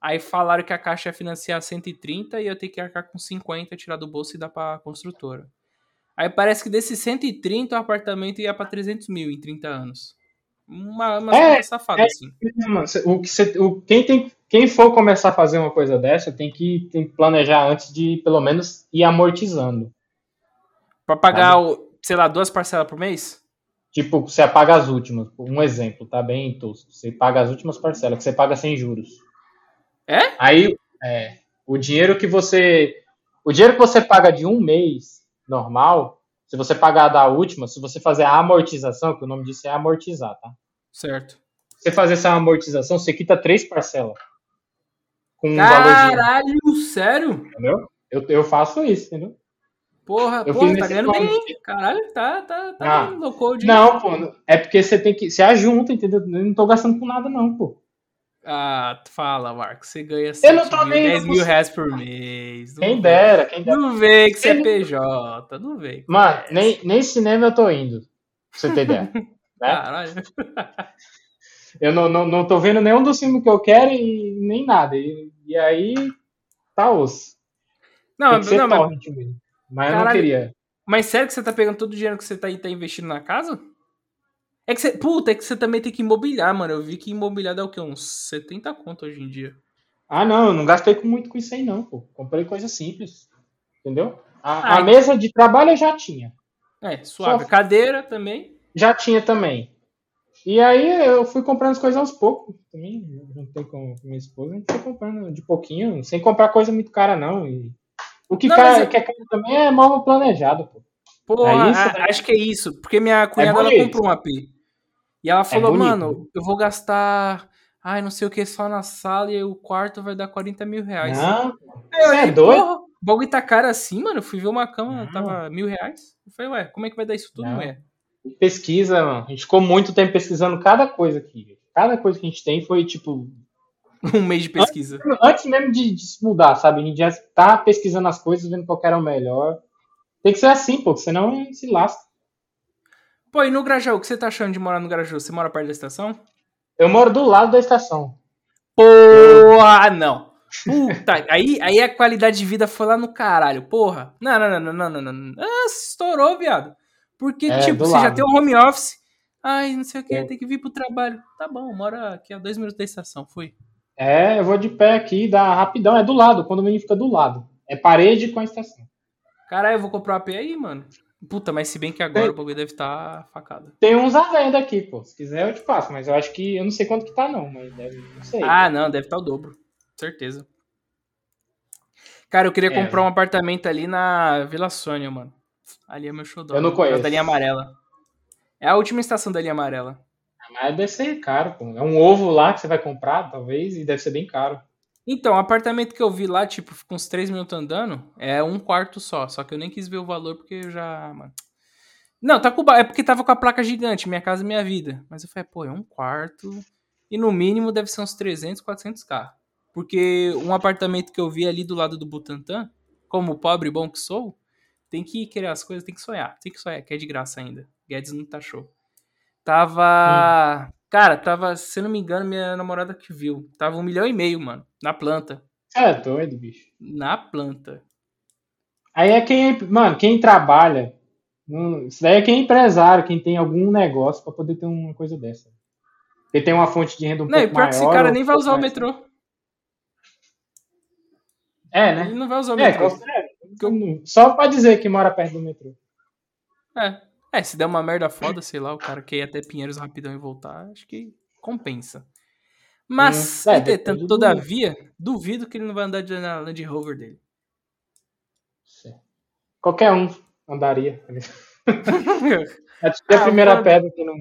Aí falaram que a caixa ia financiar 130 e eu tenho que arcar com 50, tirar do bolso e dar pra construtora. Aí parece que desses 130 o apartamento ia pra 300 mil em 30 anos. Uma, uma É, safada, é. assim. O que cê- o, quem, tem, quem for começar a fazer uma coisa dessa tem que, tem que planejar antes de, pelo menos, ir amortizando. Pra pagar, o, sei lá, duas parcelas por mês? Tipo, você paga as últimas. Um exemplo, tá bem tosco. Você paga as últimas parcelas, que você paga sem juros. É? Aí, é, o dinheiro que você. O dinheiro que você paga de um mês normal, se você pagar da última, se você fazer a amortização, que o nome disso é amortizar, tá? Certo. Se você fazer essa amortização, você quita três parcelas. Com um Caralho, sério? entendeu? Eu, eu faço isso, entendeu? Porra, Eu porra, tá ganhando bem, hein? Caralho, tá, tá, tá Ah. code. Não, pô, é porque você tem que. Você ajunta, entendeu? Eu não tô gastando com nada, não, pô. Ah, fala, Marcos, você ganha Eu não 7 tô mil, nem 10 mil reais por mês. Não Quem vem. dera, quem dera. Não vê que você é PJ, não vê. Mano, é nem, nem cinema eu tô indo. Pra você ter ideia. né? Caralho. Eu não, não, não tô vendo nenhum dos filmes que eu quero e nem nada. E, e aí, tá osso. Não, Tem não mas. Mas eu não Caralho. queria. mas sério que você tá pegando todo o dinheiro que você tá, tá investindo na casa? É que você. Puta, é que você também tem que imobiliar, mano. Eu vi que imobiliar dá o quê? Uns 70 conto hoje em dia. Ah, não, eu não gastei muito com isso aí, não, pô. Comprei coisa simples. Entendeu? A, a Ah, mesa de trabalho eu já tinha. É, suave. Só- Cadeira também. Já tinha também. E aí eu fui comprando as coisas aos poucos. Também juntei com minha esposa, a gente foi comprando de pouquinho, sem comprar coisa muito cara, não. E o que, Não, cara, mas é- que é caro também é móvel planejado, pô. Porra, É isso, a- né? acho que é isso. Porque minha cunhada ela bonito. comprou um AP. E ela falou, bonito, mano, eu vou gastar. Ai, não sei o que, só na sala e o quarto vai dar 40 mil reais. Não, Eu você é doido? Porra, o bagulho tá caro assim, mano. Eu fui ver uma cama, Não. tava mil reais. Eu falei, ué, como é que vai dar isso tudo, Não. mulher? pesquisa, mano. A gente ficou muito tempo pesquisando cada coisa aqui. Cada coisa que a gente tem foi, tipo, Um mês de pesquisa. antes mesmo de, de se mudar, sabe? A gente já tá pesquisando as coisas, vendo qual era o melhor. Tem que ser assim, pô, senão se lasca. Pô, e no Grajaú, o que você tá achando de morar no Grajaú? Você mora perto da estação? Eu moro do lado da estação. Porra, não. Puta, aí, aí a qualidade de vida foi lá no caralho. Porra. Não, não, não, não, não, não, não. Ah, estourou, viado. Porque, É, tipo, você já lado. tem um home office. Ai, não sei o que, É. tem que vir pro trabalho. Tá bom, mora aqui a dois minutos da estação. Fui. É, eu vou de pé aqui, dá rapidão, é do lado, o condomínio fica do lado. É parede com a estação. Caralho, eu vou comprar um AP aí, mano. Puta, mas se bem que agora Tem- o bagulho deve estar facado. Tem uns à venda aqui, pô. Se quiser eu te passo, mas eu acho que eu não sei quanto que tá não, mas deve, não sei. Ah, não, deve estar o dobro. Certeza. Cara, eu queria É. comprar um apartamento ali na Vila Sônia, mano. Ali é meu xodó. Eu não né? conheço. Da linha amarela. É a última estação da linha amarela. Mas deve ser caro, pô. É um ovo lá que você vai comprar, talvez, e deve ser bem caro. Então, o apartamento que eu vi lá, tipo, com uns 3 minutos andando, é um quarto só. Só que eu nem quis ver o valor porque eu já. Mano. Não, tá com. É porque tava com a placa gigante, minha casa, minha vida. Mas eu falei, pô, é um quarto. E no mínimo deve ser uns 300, 400k. Porque um apartamento que eu vi ali do lado do Butantã, como pobre e bom que sou, tem que querer as coisas, tem que sonhar. Tem que sonhar, que é de graça ainda. Guedes não taxou. Tava. Cara, tava, se não me engano, minha namorada que viu. Tava um milhão e meio, mano. Na planta. É doido, bicho. Na planta. Aí é quem, mano, quem trabalha. hum, Isso daí é quem é empresário, quem tem algum negócio pra poder ter uma coisa dessa. Porque tem uma fonte de renda um Não, pouco pior maior. que esse cara nem vai usar o mais. metrô. É, né? Ele não vai usar o É, metrô. é, só pra dizer que mora perto do metrô. É. É, se der uma merda foda, sei lá, o cara quer ir até Pinheiros rapidão e voltar, acho que compensa. Mas, Hum, é, entretanto, todavia, duvido que ele não vai andar de- na Land Rover dele. Qualquer um andaria. Até a primeira mano... pedra que não.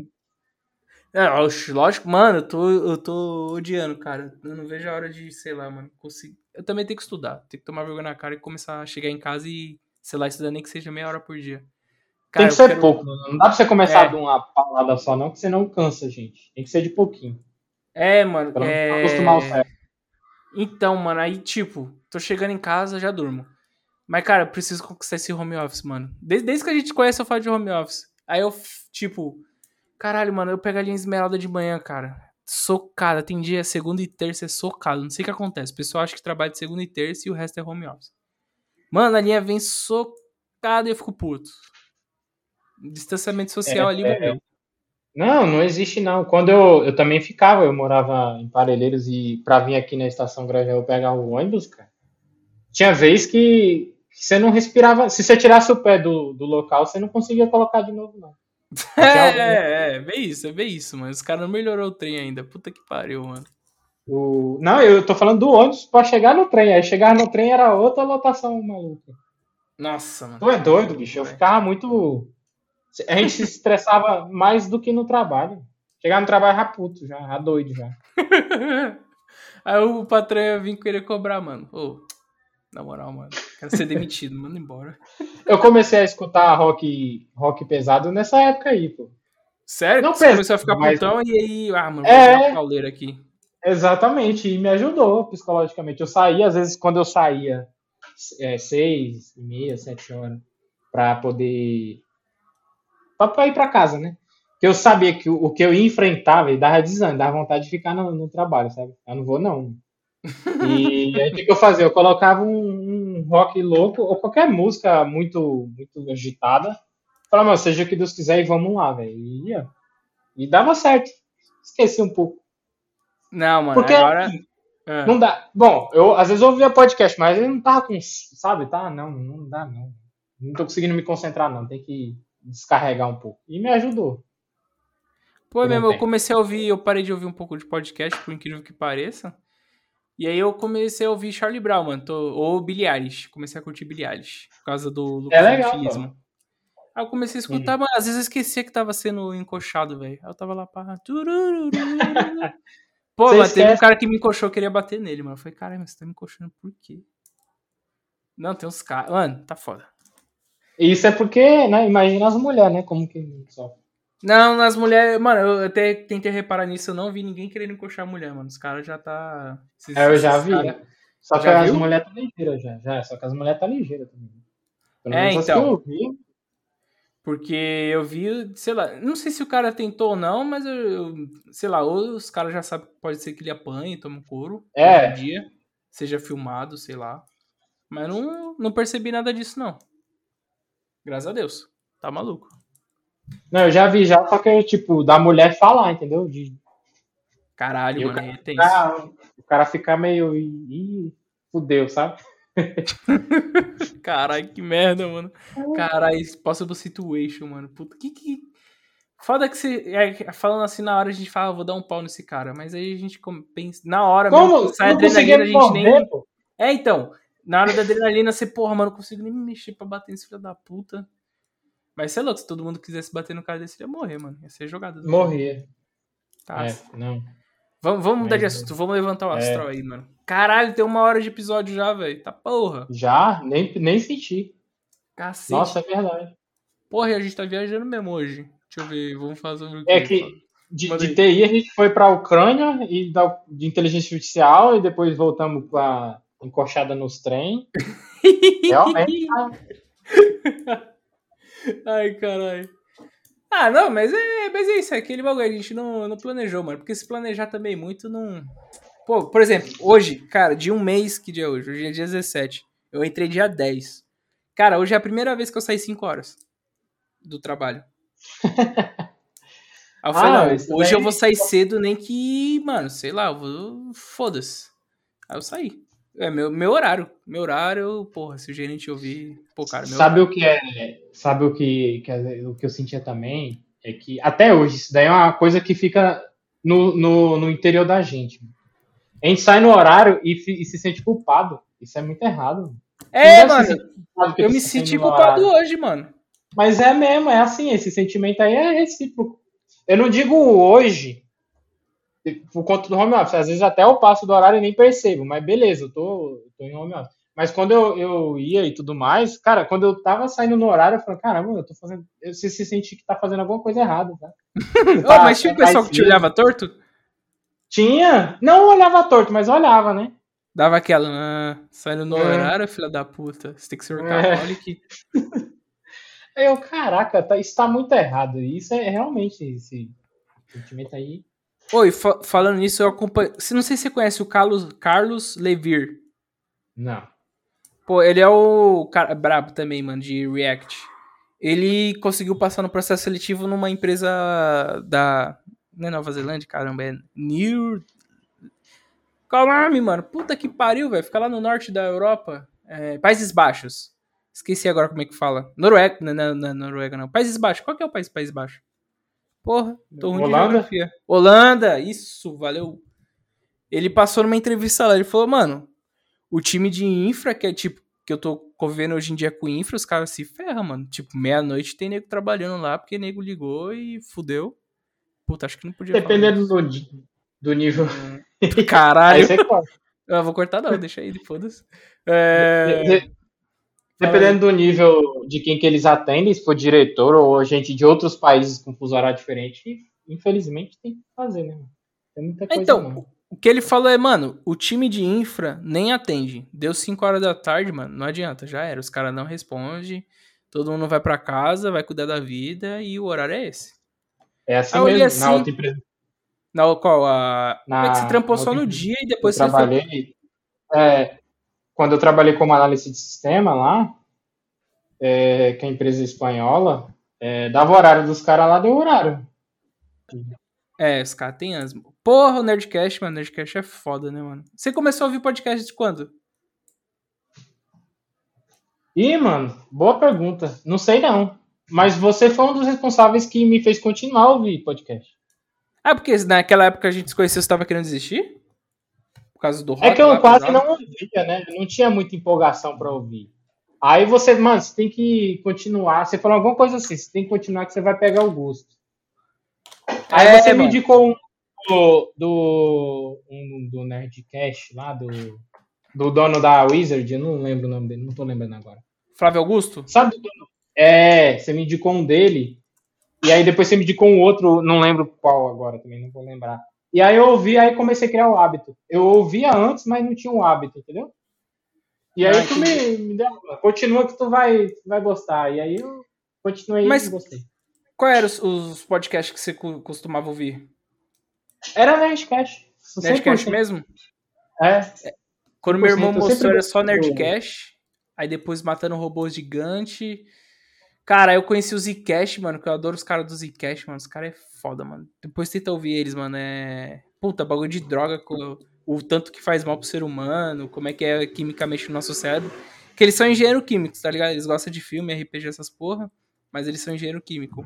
É, lógico, mano, eu tô, eu tô odiando, cara. Eu não vejo a hora de, sei lá, mano, conseguir. Eu também tenho que estudar, tenho que tomar vergonha na cara e começar a chegar em casa e, sei lá, estudar nem que seja meia hora por dia. Cara, Tem que ser quero... pouco, não dá pra você começar é. de uma palavra só, não, que você não cansa, gente. Tem que ser de pouquinho. É, mano. Pra é... acostumar o cérebro. Então, mano, aí, tipo, tô chegando em casa, já durmo. Mas, cara, eu preciso conquistar esse home office, mano. Desde, desde que a gente conhece, eu falo de home office. Aí eu, tipo, caralho, mano, eu pego a linha esmeralda de manhã, cara. Socada. Tem dia, segunda e terça é socado. Não sei o que acontece. O pessoal acha que trabalha de segunda e terça e o resto é home office. Mano, a linha vem socada e eu fico puto. Distanciamento social é, ali, é. Não, não existe não. Quando eu, eu também ficava, eu morava em Parelheiros e pra vir aqui na estação Grajaú pegar o ônibus, cara, tinha vez que você não respirava. Se você tirasse o pé do, do local, você não conseguia colocar de novo, não. É, é, é, bem isso, é bem isso, mano. Os caras não melhorou o trem ainda. Puta que pariu, mano. O... Não, eu tô falando do ônibus pra chegar no trem. Aí chegar no trem era outra lotação maluca. Nossa, mano. Tu é doido, bicho. Eu ficava muito a gente se estressava mais do que no trabalho. Chegar no trabalho já puto, já, já doido já. Aí o patrão ia vir querer cobrar, mano. Ô, na moral, mano. Quero ser demitido, manda embora. Eu comecei a escutar rock, rock pesado nessa época aí, pô. Sério? Não Você começou a ficar mas... putão e aí, ah, mano, vou é... pauleira aqui. Exatamente, e me ajudou psicologicamente. Eu saía, às vezes, quando eu saía é, seis e meia, sete horas, pra poder para ir para casa, né? Que eu sabia que o, o que eu ia enfrentar, velho, dava desânimo, dava vontade de ficar no, no, trabalho, sabe? Eu não vou, não. E aí o que eu fazia? Eu colocava um, um, rock louco, ou qualquer música muito, muito agitada. Falava, meu, seja o que Deus quiser e vamos lá, velho. E ia. E dava certo. Esqueci um pouco. Não, mano, Porque, agora. É. Não dá. Bom, eu às vezes ouvia podcast, mas ele não tava com. Sabe, tá? Não, não dá, não. Não tô conseguindo me concentrar, não. Tem que descarregar um pouco. E me ajudou. Pô, mesmo, eu comecei a ouvir, eu parei de ouvir um pouco de podcast, por incrível que pareça. E aí eu comecei a ouvir Charlie Brown, mano, tô, ou Billie Eilish. Comecei a curtir Billie Eilish, por causa do, do é legal, Aí eu comecei a escutar, uhum. mas às vezes eu esquecia que tava sendo encoxado, velho. Aí eu tava lá, pá... Pô, mas teve um cara que me encoxou, eu queria bater nele, mano. Eu falei, caramba, você tá me encoxando por quê? Não, tem uns caras... Mano, tá foda. Isso é porque, né, imagina as mulheres, né, como que sofre. Não, nas mulheres, mano, eu até tentei reparar nisso, eu não vi ninguém querendo encoxar a mulher, mano. Os caras já tá. Esses, é, eu já vi. Cara... Só que as mulheres tá ligeiras já, já. Só que as mulheres tá ligeiras também. Pelo é, então. eu vi. Porque eu vi, sei lá, não sei se o cara tentou ou não, mas eu, eu sei lá, ou os caras já sabem que pode ser que ele apanhe, tome um couro. É. dia, seja filmado, sei lá. Mas não, não percebi nada disso, não. Graças a Deus. Tá maluco. Não, eu já vi já, só que, tipo, da mulher falar, entendeu? De... Caralho, e mano, é tem isso. O cara ficar meio. Ih, fudeu, sabe? Caralho, que merda, mano. Caralho, possible situation, mano. Puta, que que. Foda que você. É, falando assim na hora, a gente fala, vou dar um pau nesse cara. Mas aí a gente pensa. Na hora Como? mesmo, sai adrenalina, a gente nem. Pô. É, então. Na hora da adrenalina, você, porra, mano, não consigo nem me mexer pra bater nesse filho da puta. Mas é louco, se todo mundo quisesse bater no cara desse, ia morrer, mano. Ia ser jogado. Morrer. Tá. É, não. Vamos, vamos mudar de assunto, vamos levantar o é. astral é. aí, mano. Caralho, tem uma hora de episódio já, velho. Tá porra. Já? Nem, nem senti. Cacete. Nossa, é verdade. Porra, a gente tá viajando mesmo hoje. Deixa eu ver, vamos fazer o que. É que de, de TI a gente foi pra Ucrânia e da, de inteligência artificial e depois voltamos pra encoxada nos trem. Realmente. Ai, caralho. Ah, não, mas é, mas é isso, é aquele bagulho, a gente não, não planejou, mano. Porque se planejar também muito, não. Pô, por exemplo, hoje, cara, de um mês, que dia é hoje? Hoje é dia 17. Eu entrei dia 10. Cara, hoje é a primeira vez que eu saí 5 horas do trabalho. Aí eu falei, ah, não, hoje eu vou sair cedo, nem que, mano, sei lá, eu vou. Foda-se. Aí eu saí. É, meu, meu horário. Meu horário, porra, se o gerente ouvir. Pô, cara, meu Sabe horário. o que é. Sabe o que, que, o que eu sentia também? É que até hoje, isso daí é uma coisa que fica no, no, no interior da gente. A gente sai no horário e, e, se sente culpado. Isso é muito errado. É, mano. Eu me senti culpado hoje, mano. Mas é mesmo, é assim, esse sentimento aí é recíproco. Eu não digo hoje, por conta do home office. Às vezes até eu passo do horário e nem percebo, mas beleza, eu tô, tô em home office. Mas quando eu, eu ia e tudo mais, cara, quando eu tava saindo no horário, eu falei, caramba, eu tô fazendo. Você se sente que tá fazendo alguma coisa errada, tá? tá mas tinha tá pessoal que te olhava torto? Tinha. Não olhava torto, mas olhava, né? Dava aquela, ah, saindo no é. horário, filha da puta. Você tem que ser workaholic. É. Eu, caraca, tá, isso tá muito errado. Isso é realmente esse sentimento aí. Oi, fa falando nisso, eu acompanho. Não sei se você conhece o Carlos, Carlos Levir. Não. Pô, ele é o cara brabo também, mano, de React. Ele conseguiu passar no processo seletivo numa empresa da. Não é Nova Zelândia, caramba, é New. Qual o nome, mano? Puta que pariu, velho. Fica lá no norte da Europa. É, Países Baixos. Esqueci agora como é que fala. Noruega. Não, não, não, Noruega não. Países Baixos. Qual que é o país Países Baixos? Porra, tô ruim Holanda? de geografia. Holanda, isso, valeu. Ele passou numa entrevista lá, ele falou, mano, o time de infra, que é tipo, que eu tô convivendo hoje em dia com infra, os caras se ferram, mano. Tipo, meia-noite tem nego trabalhando lá, porque nego ligou e fudeu. Puta, acho que não podia Dependendo do, do nível. Caralho. eu vou cortar não, deixa aí, foda-se. É... Dependendo do nível de quem que eles atendem, se for diretor ou gente de outros países com fuso horário diferente, infelizmente tem que fazer, né? Tem muita coisa. Então, não. o que ele falou é, mano, o time de infra nem atende. Deu 5 horas da tarde, mano, não adianta, já era. Os caras não respondem, todo mundo vai para casa, vai cuidar da vida e o horário é esse. É assim mesmo, assim, na outra empresa. Na qual? A... Na, é que você trampou só no dia e depois você trabalhei, foi... É, quando eu trabalhei como analista de sistema lá, é, que é a empresa espanhola, é, dava horário dos caras lá, deu horário. É, os caras têm as. Porra, o Nerdcast, mano, o Nerdcast é foda, né, mano? Você começou a ouvir podcast de quando? Ih, mano, boa pergunta. Não sei não. Mas você foi um dos responsáveis que me fez continuar a ouvir podcast. Ah, porque naquela época a gente se conheceu, você estava querendo desistir? Por causa do rock? É que eu quase não ouvia, né? Não tinha muita empolgação para ouvir. Aí você, mano, você tem que continuar. Você falou alguma coisa assim, você tem que continuar que você vai pegar o gosto. Aí é, você mano. me indicou um do, do, um, do Nerdcast lá, do, do dono da Wizard, eu não lembro o nome dele, não tô lembrando agora. Flávio Augusto? Sabe É, você me indicou um dele, e aí depois você me indicou um outro, não lembro qual agora também, não vou lembrar. E aí eu ouvi, aí comecei a criar o hábito. Eu ouvia antes, mas não tinha um hábito, entendeu? E aí ah, tu me, me deu, continua que tu vai, vai gostar. E aí eu continuei mas e gostei. Quais eram os, os, podcasts que você costumava ouvir? Era Nerdcast. Nerdcast mesmo? É. Quando meu irmão mostrou era só Nerdcast, aí depois Matando Robôs Gigante. Cara, eu conheci o Zcast, mano, que eu adoro os caras do Zcast, mano. Os caras é foda, mano. Depois tenta ouvir eles, mano. É. Puta, bagulho de droga, o tanto que faz mal pro ser humano, como é que é mexe no nosso cérebro. Que eles são engenheiro químicos, tá ligado? Eles gostam de filme, RPG, essas porra, mas eles são engenheiro químico.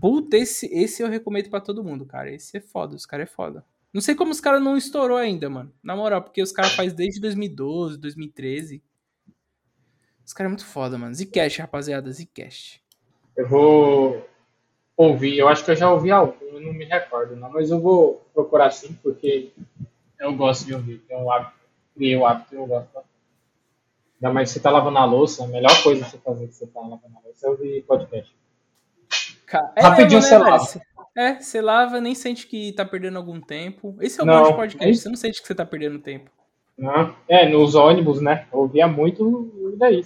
Puta, esse, esse eu recomendo para todo mundo, cara. Esse é foda, os caras é foda. Não sei como os caras não estourou ainda, mano. Na moral, porque os caras faz desde 2012, 2013. Os caras é muito foda, mano. Zcast, rapaziada, Zcast. Eu vou ouvir, eu acho que eu já ouvi algum, eu não me recordo, não, mas eu vou procurar sim, porque eu gosto de ouvir, tenho um hábito, criei o hábito e eu gosto. Ainda mais se você tá lavando a louça, a melhor coisa que você fazer que você tá lavando a louça é ouvir podcast. É Rapidinho você lava. É, você lava, nem sente que tá perdendo algum tempo. Esse é o não, bom de podcast, é você não sente que você tá perdendo tempo. Não. É, nos ônibus, né? Eu ouvia muito daí.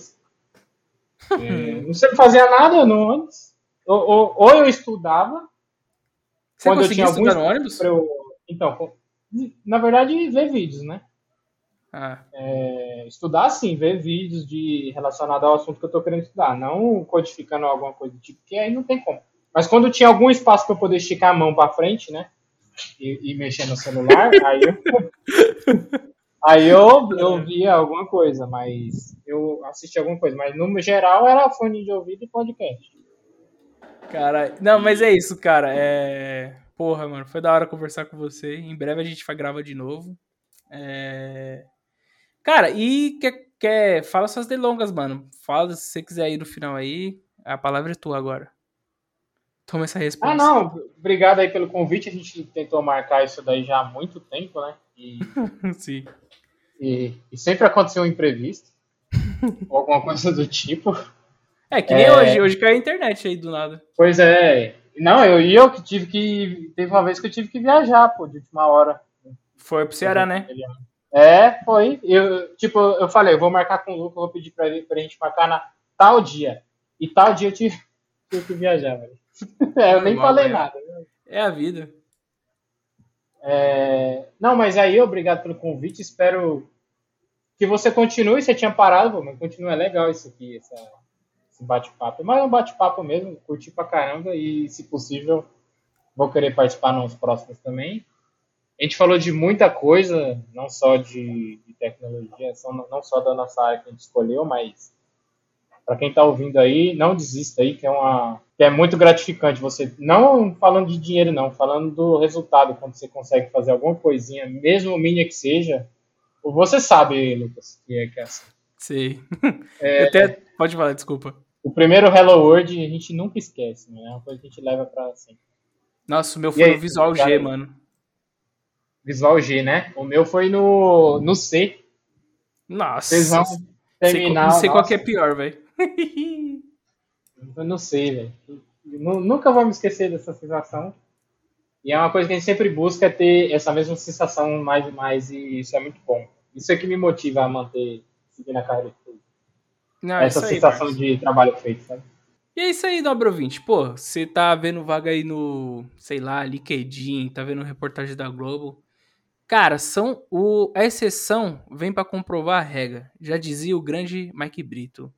é, não sei fazia nada no ônibus. Ou, ou, ou eu estudava. Você quando eu tinha algum no ônibus? Eu, então, na verdade, ver vídeos, né? Ah. É, estudar sim, ver vídeos de relacionado ao assunto que eu estou querendo estudar, não codificando alguma coisa do tipo, que aí não tem como. Mas quando tinha algum espaço para eu poder esticar a mão para frente, né? E, e, mexer no celular, aí eu, aí eu, eu via alguma coisa, mas eu assisti alguma coisa, mas no geral era fone de ouvido e podcast. Cara, não, mas é isso, cara. É Porra, mano, foi da hora conversar com você. Em breve a gente vai gravar de novo. É... Cara, e quer, quer. Fala suas delongas, mano. Fala se você quiser ir no final aí. A palavra é tua agora. Toma essa resposta. Ah, não. Obrigado aí pelo convite. A gente tentou marcar isso daí já há muito tempo, né? E, Sim. E, e sempre aconteceu um imprevisto. ou alguma coisa do tipo. É, que nem É. hoje. Hoje caiu a internet aí do nada. Pois é. Não, eu e eu que tive que. Teve uma vez que eu tive que viajar, pô, de última hora. Foi pro Ceará, né? É, foi. Eu, tipo, eu falei, eu vou marcar com o Luca, eu vou pedir pra, ele, pra gente marcar na tal dia. E tal dia eu tive, tive que viajar, velho. É, eu nem Normal, falei né? nada. É a vida. É, não, mas aí, obrigado pelo convite. Espero que você continue. Você tinha parado, mas continua. É legal isso aqui, essa, esse bate-papo. Mas é um bate-papo mesmo, curti pra caramba. E, se possível, vou querer participar nos próximos também. A gente falou de muita coisa, não só de, de tecnologia, não só da nossa área que a gente escolheu, mas para quem está ouvindo aí, não desista aí, que é uma que é muito gratificante você não falando de dinheiro não, falando do resultado quando você consegue fazer alguma coisinha, mesmo mínima que seja. Você sabe, Lucas, que é que é assim. Sei. É, até... Pode falar, desculpa. O primeiro Hello World a gente nunca esquece, né? É uma coisa que a gente leva para sempre. Nossa, o meu foi aí, no Visual G, mano. Visual G, né? O meu foi no, no C. Nossa. Vocês vão terminar. não sei qual que é pior, velho. Eu não sei, velho. Nu- Nunca vou me esquecer dessa sensação. E é uma coisa que a gente sempre busca é ter essa mesma sensação mais e mais, e isso é muito bom. Isso é que me motiva a manter, seguir na carreira. Não, é essa aí, sensação Marcos. de trabalho feito, sabe? E é isso aí, nobre ouvinte. Pô, você tá vendo vaga aí no, sei lá, LinkedIn, tá vendo reportagem da Globo. Cara, são o, a exceção vem pra comprovar a regra. Já dizia o grande Mike Brito.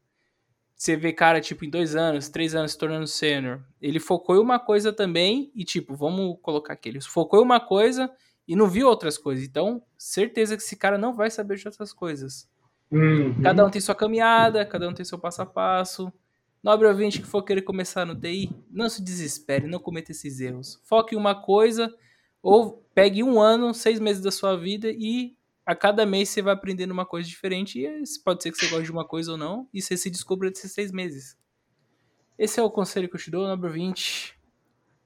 Você vê cara, tipo, em dois anos, três anos se tornando sênior. Ele focou em uma coisa também e, tipo, vamos colocar aqui. Ele focou em uma coisa e não viu outras coisas. Então, certeza que esse cara não vai saber de outras coisas. Uhum. Cada um tem sua caminhada, cada um tem seu passo a passo. Nobre ouvinte que for querer começar no TI, não se desespere, não cometa esses erros. Foque em uma coisa ou pegue um ano, seis meses da sua vida e a cada mês você vai aprendendo uma coisa diferente. E pode ser que você goste de uma coisa ou não, e você se descubra desses seis meses. Esse é o conselho que eu te dou, nobre ouvinte.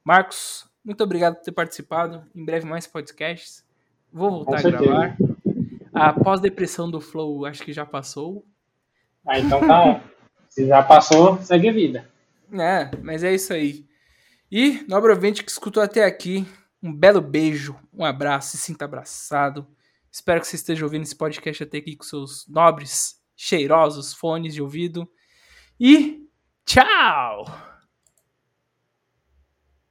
Marcos, muito obrigado por ter participado. Em breve mais podcasts. Vou voltar a gravar. A pós-depressão do Flow acho que já passou. Ah, então tá. Se já passou, segue a vida. É, mas é isso aí. E, nobre ouvinte que escutou até aqui, um belo beijo, um abraço, se sinta abraçado. Espero que você esteja ouvindo esse podcast até aqui com seus nobres, cheirosos fones de ouvido. E tchau!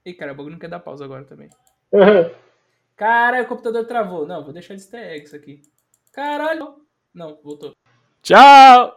Ih, cara, o bagulho não quer dar pausa agora também. Caralho, o computador travou. Não, vou deixar de easter egg isso aqui. Caralho. Não, voltou. Tchau!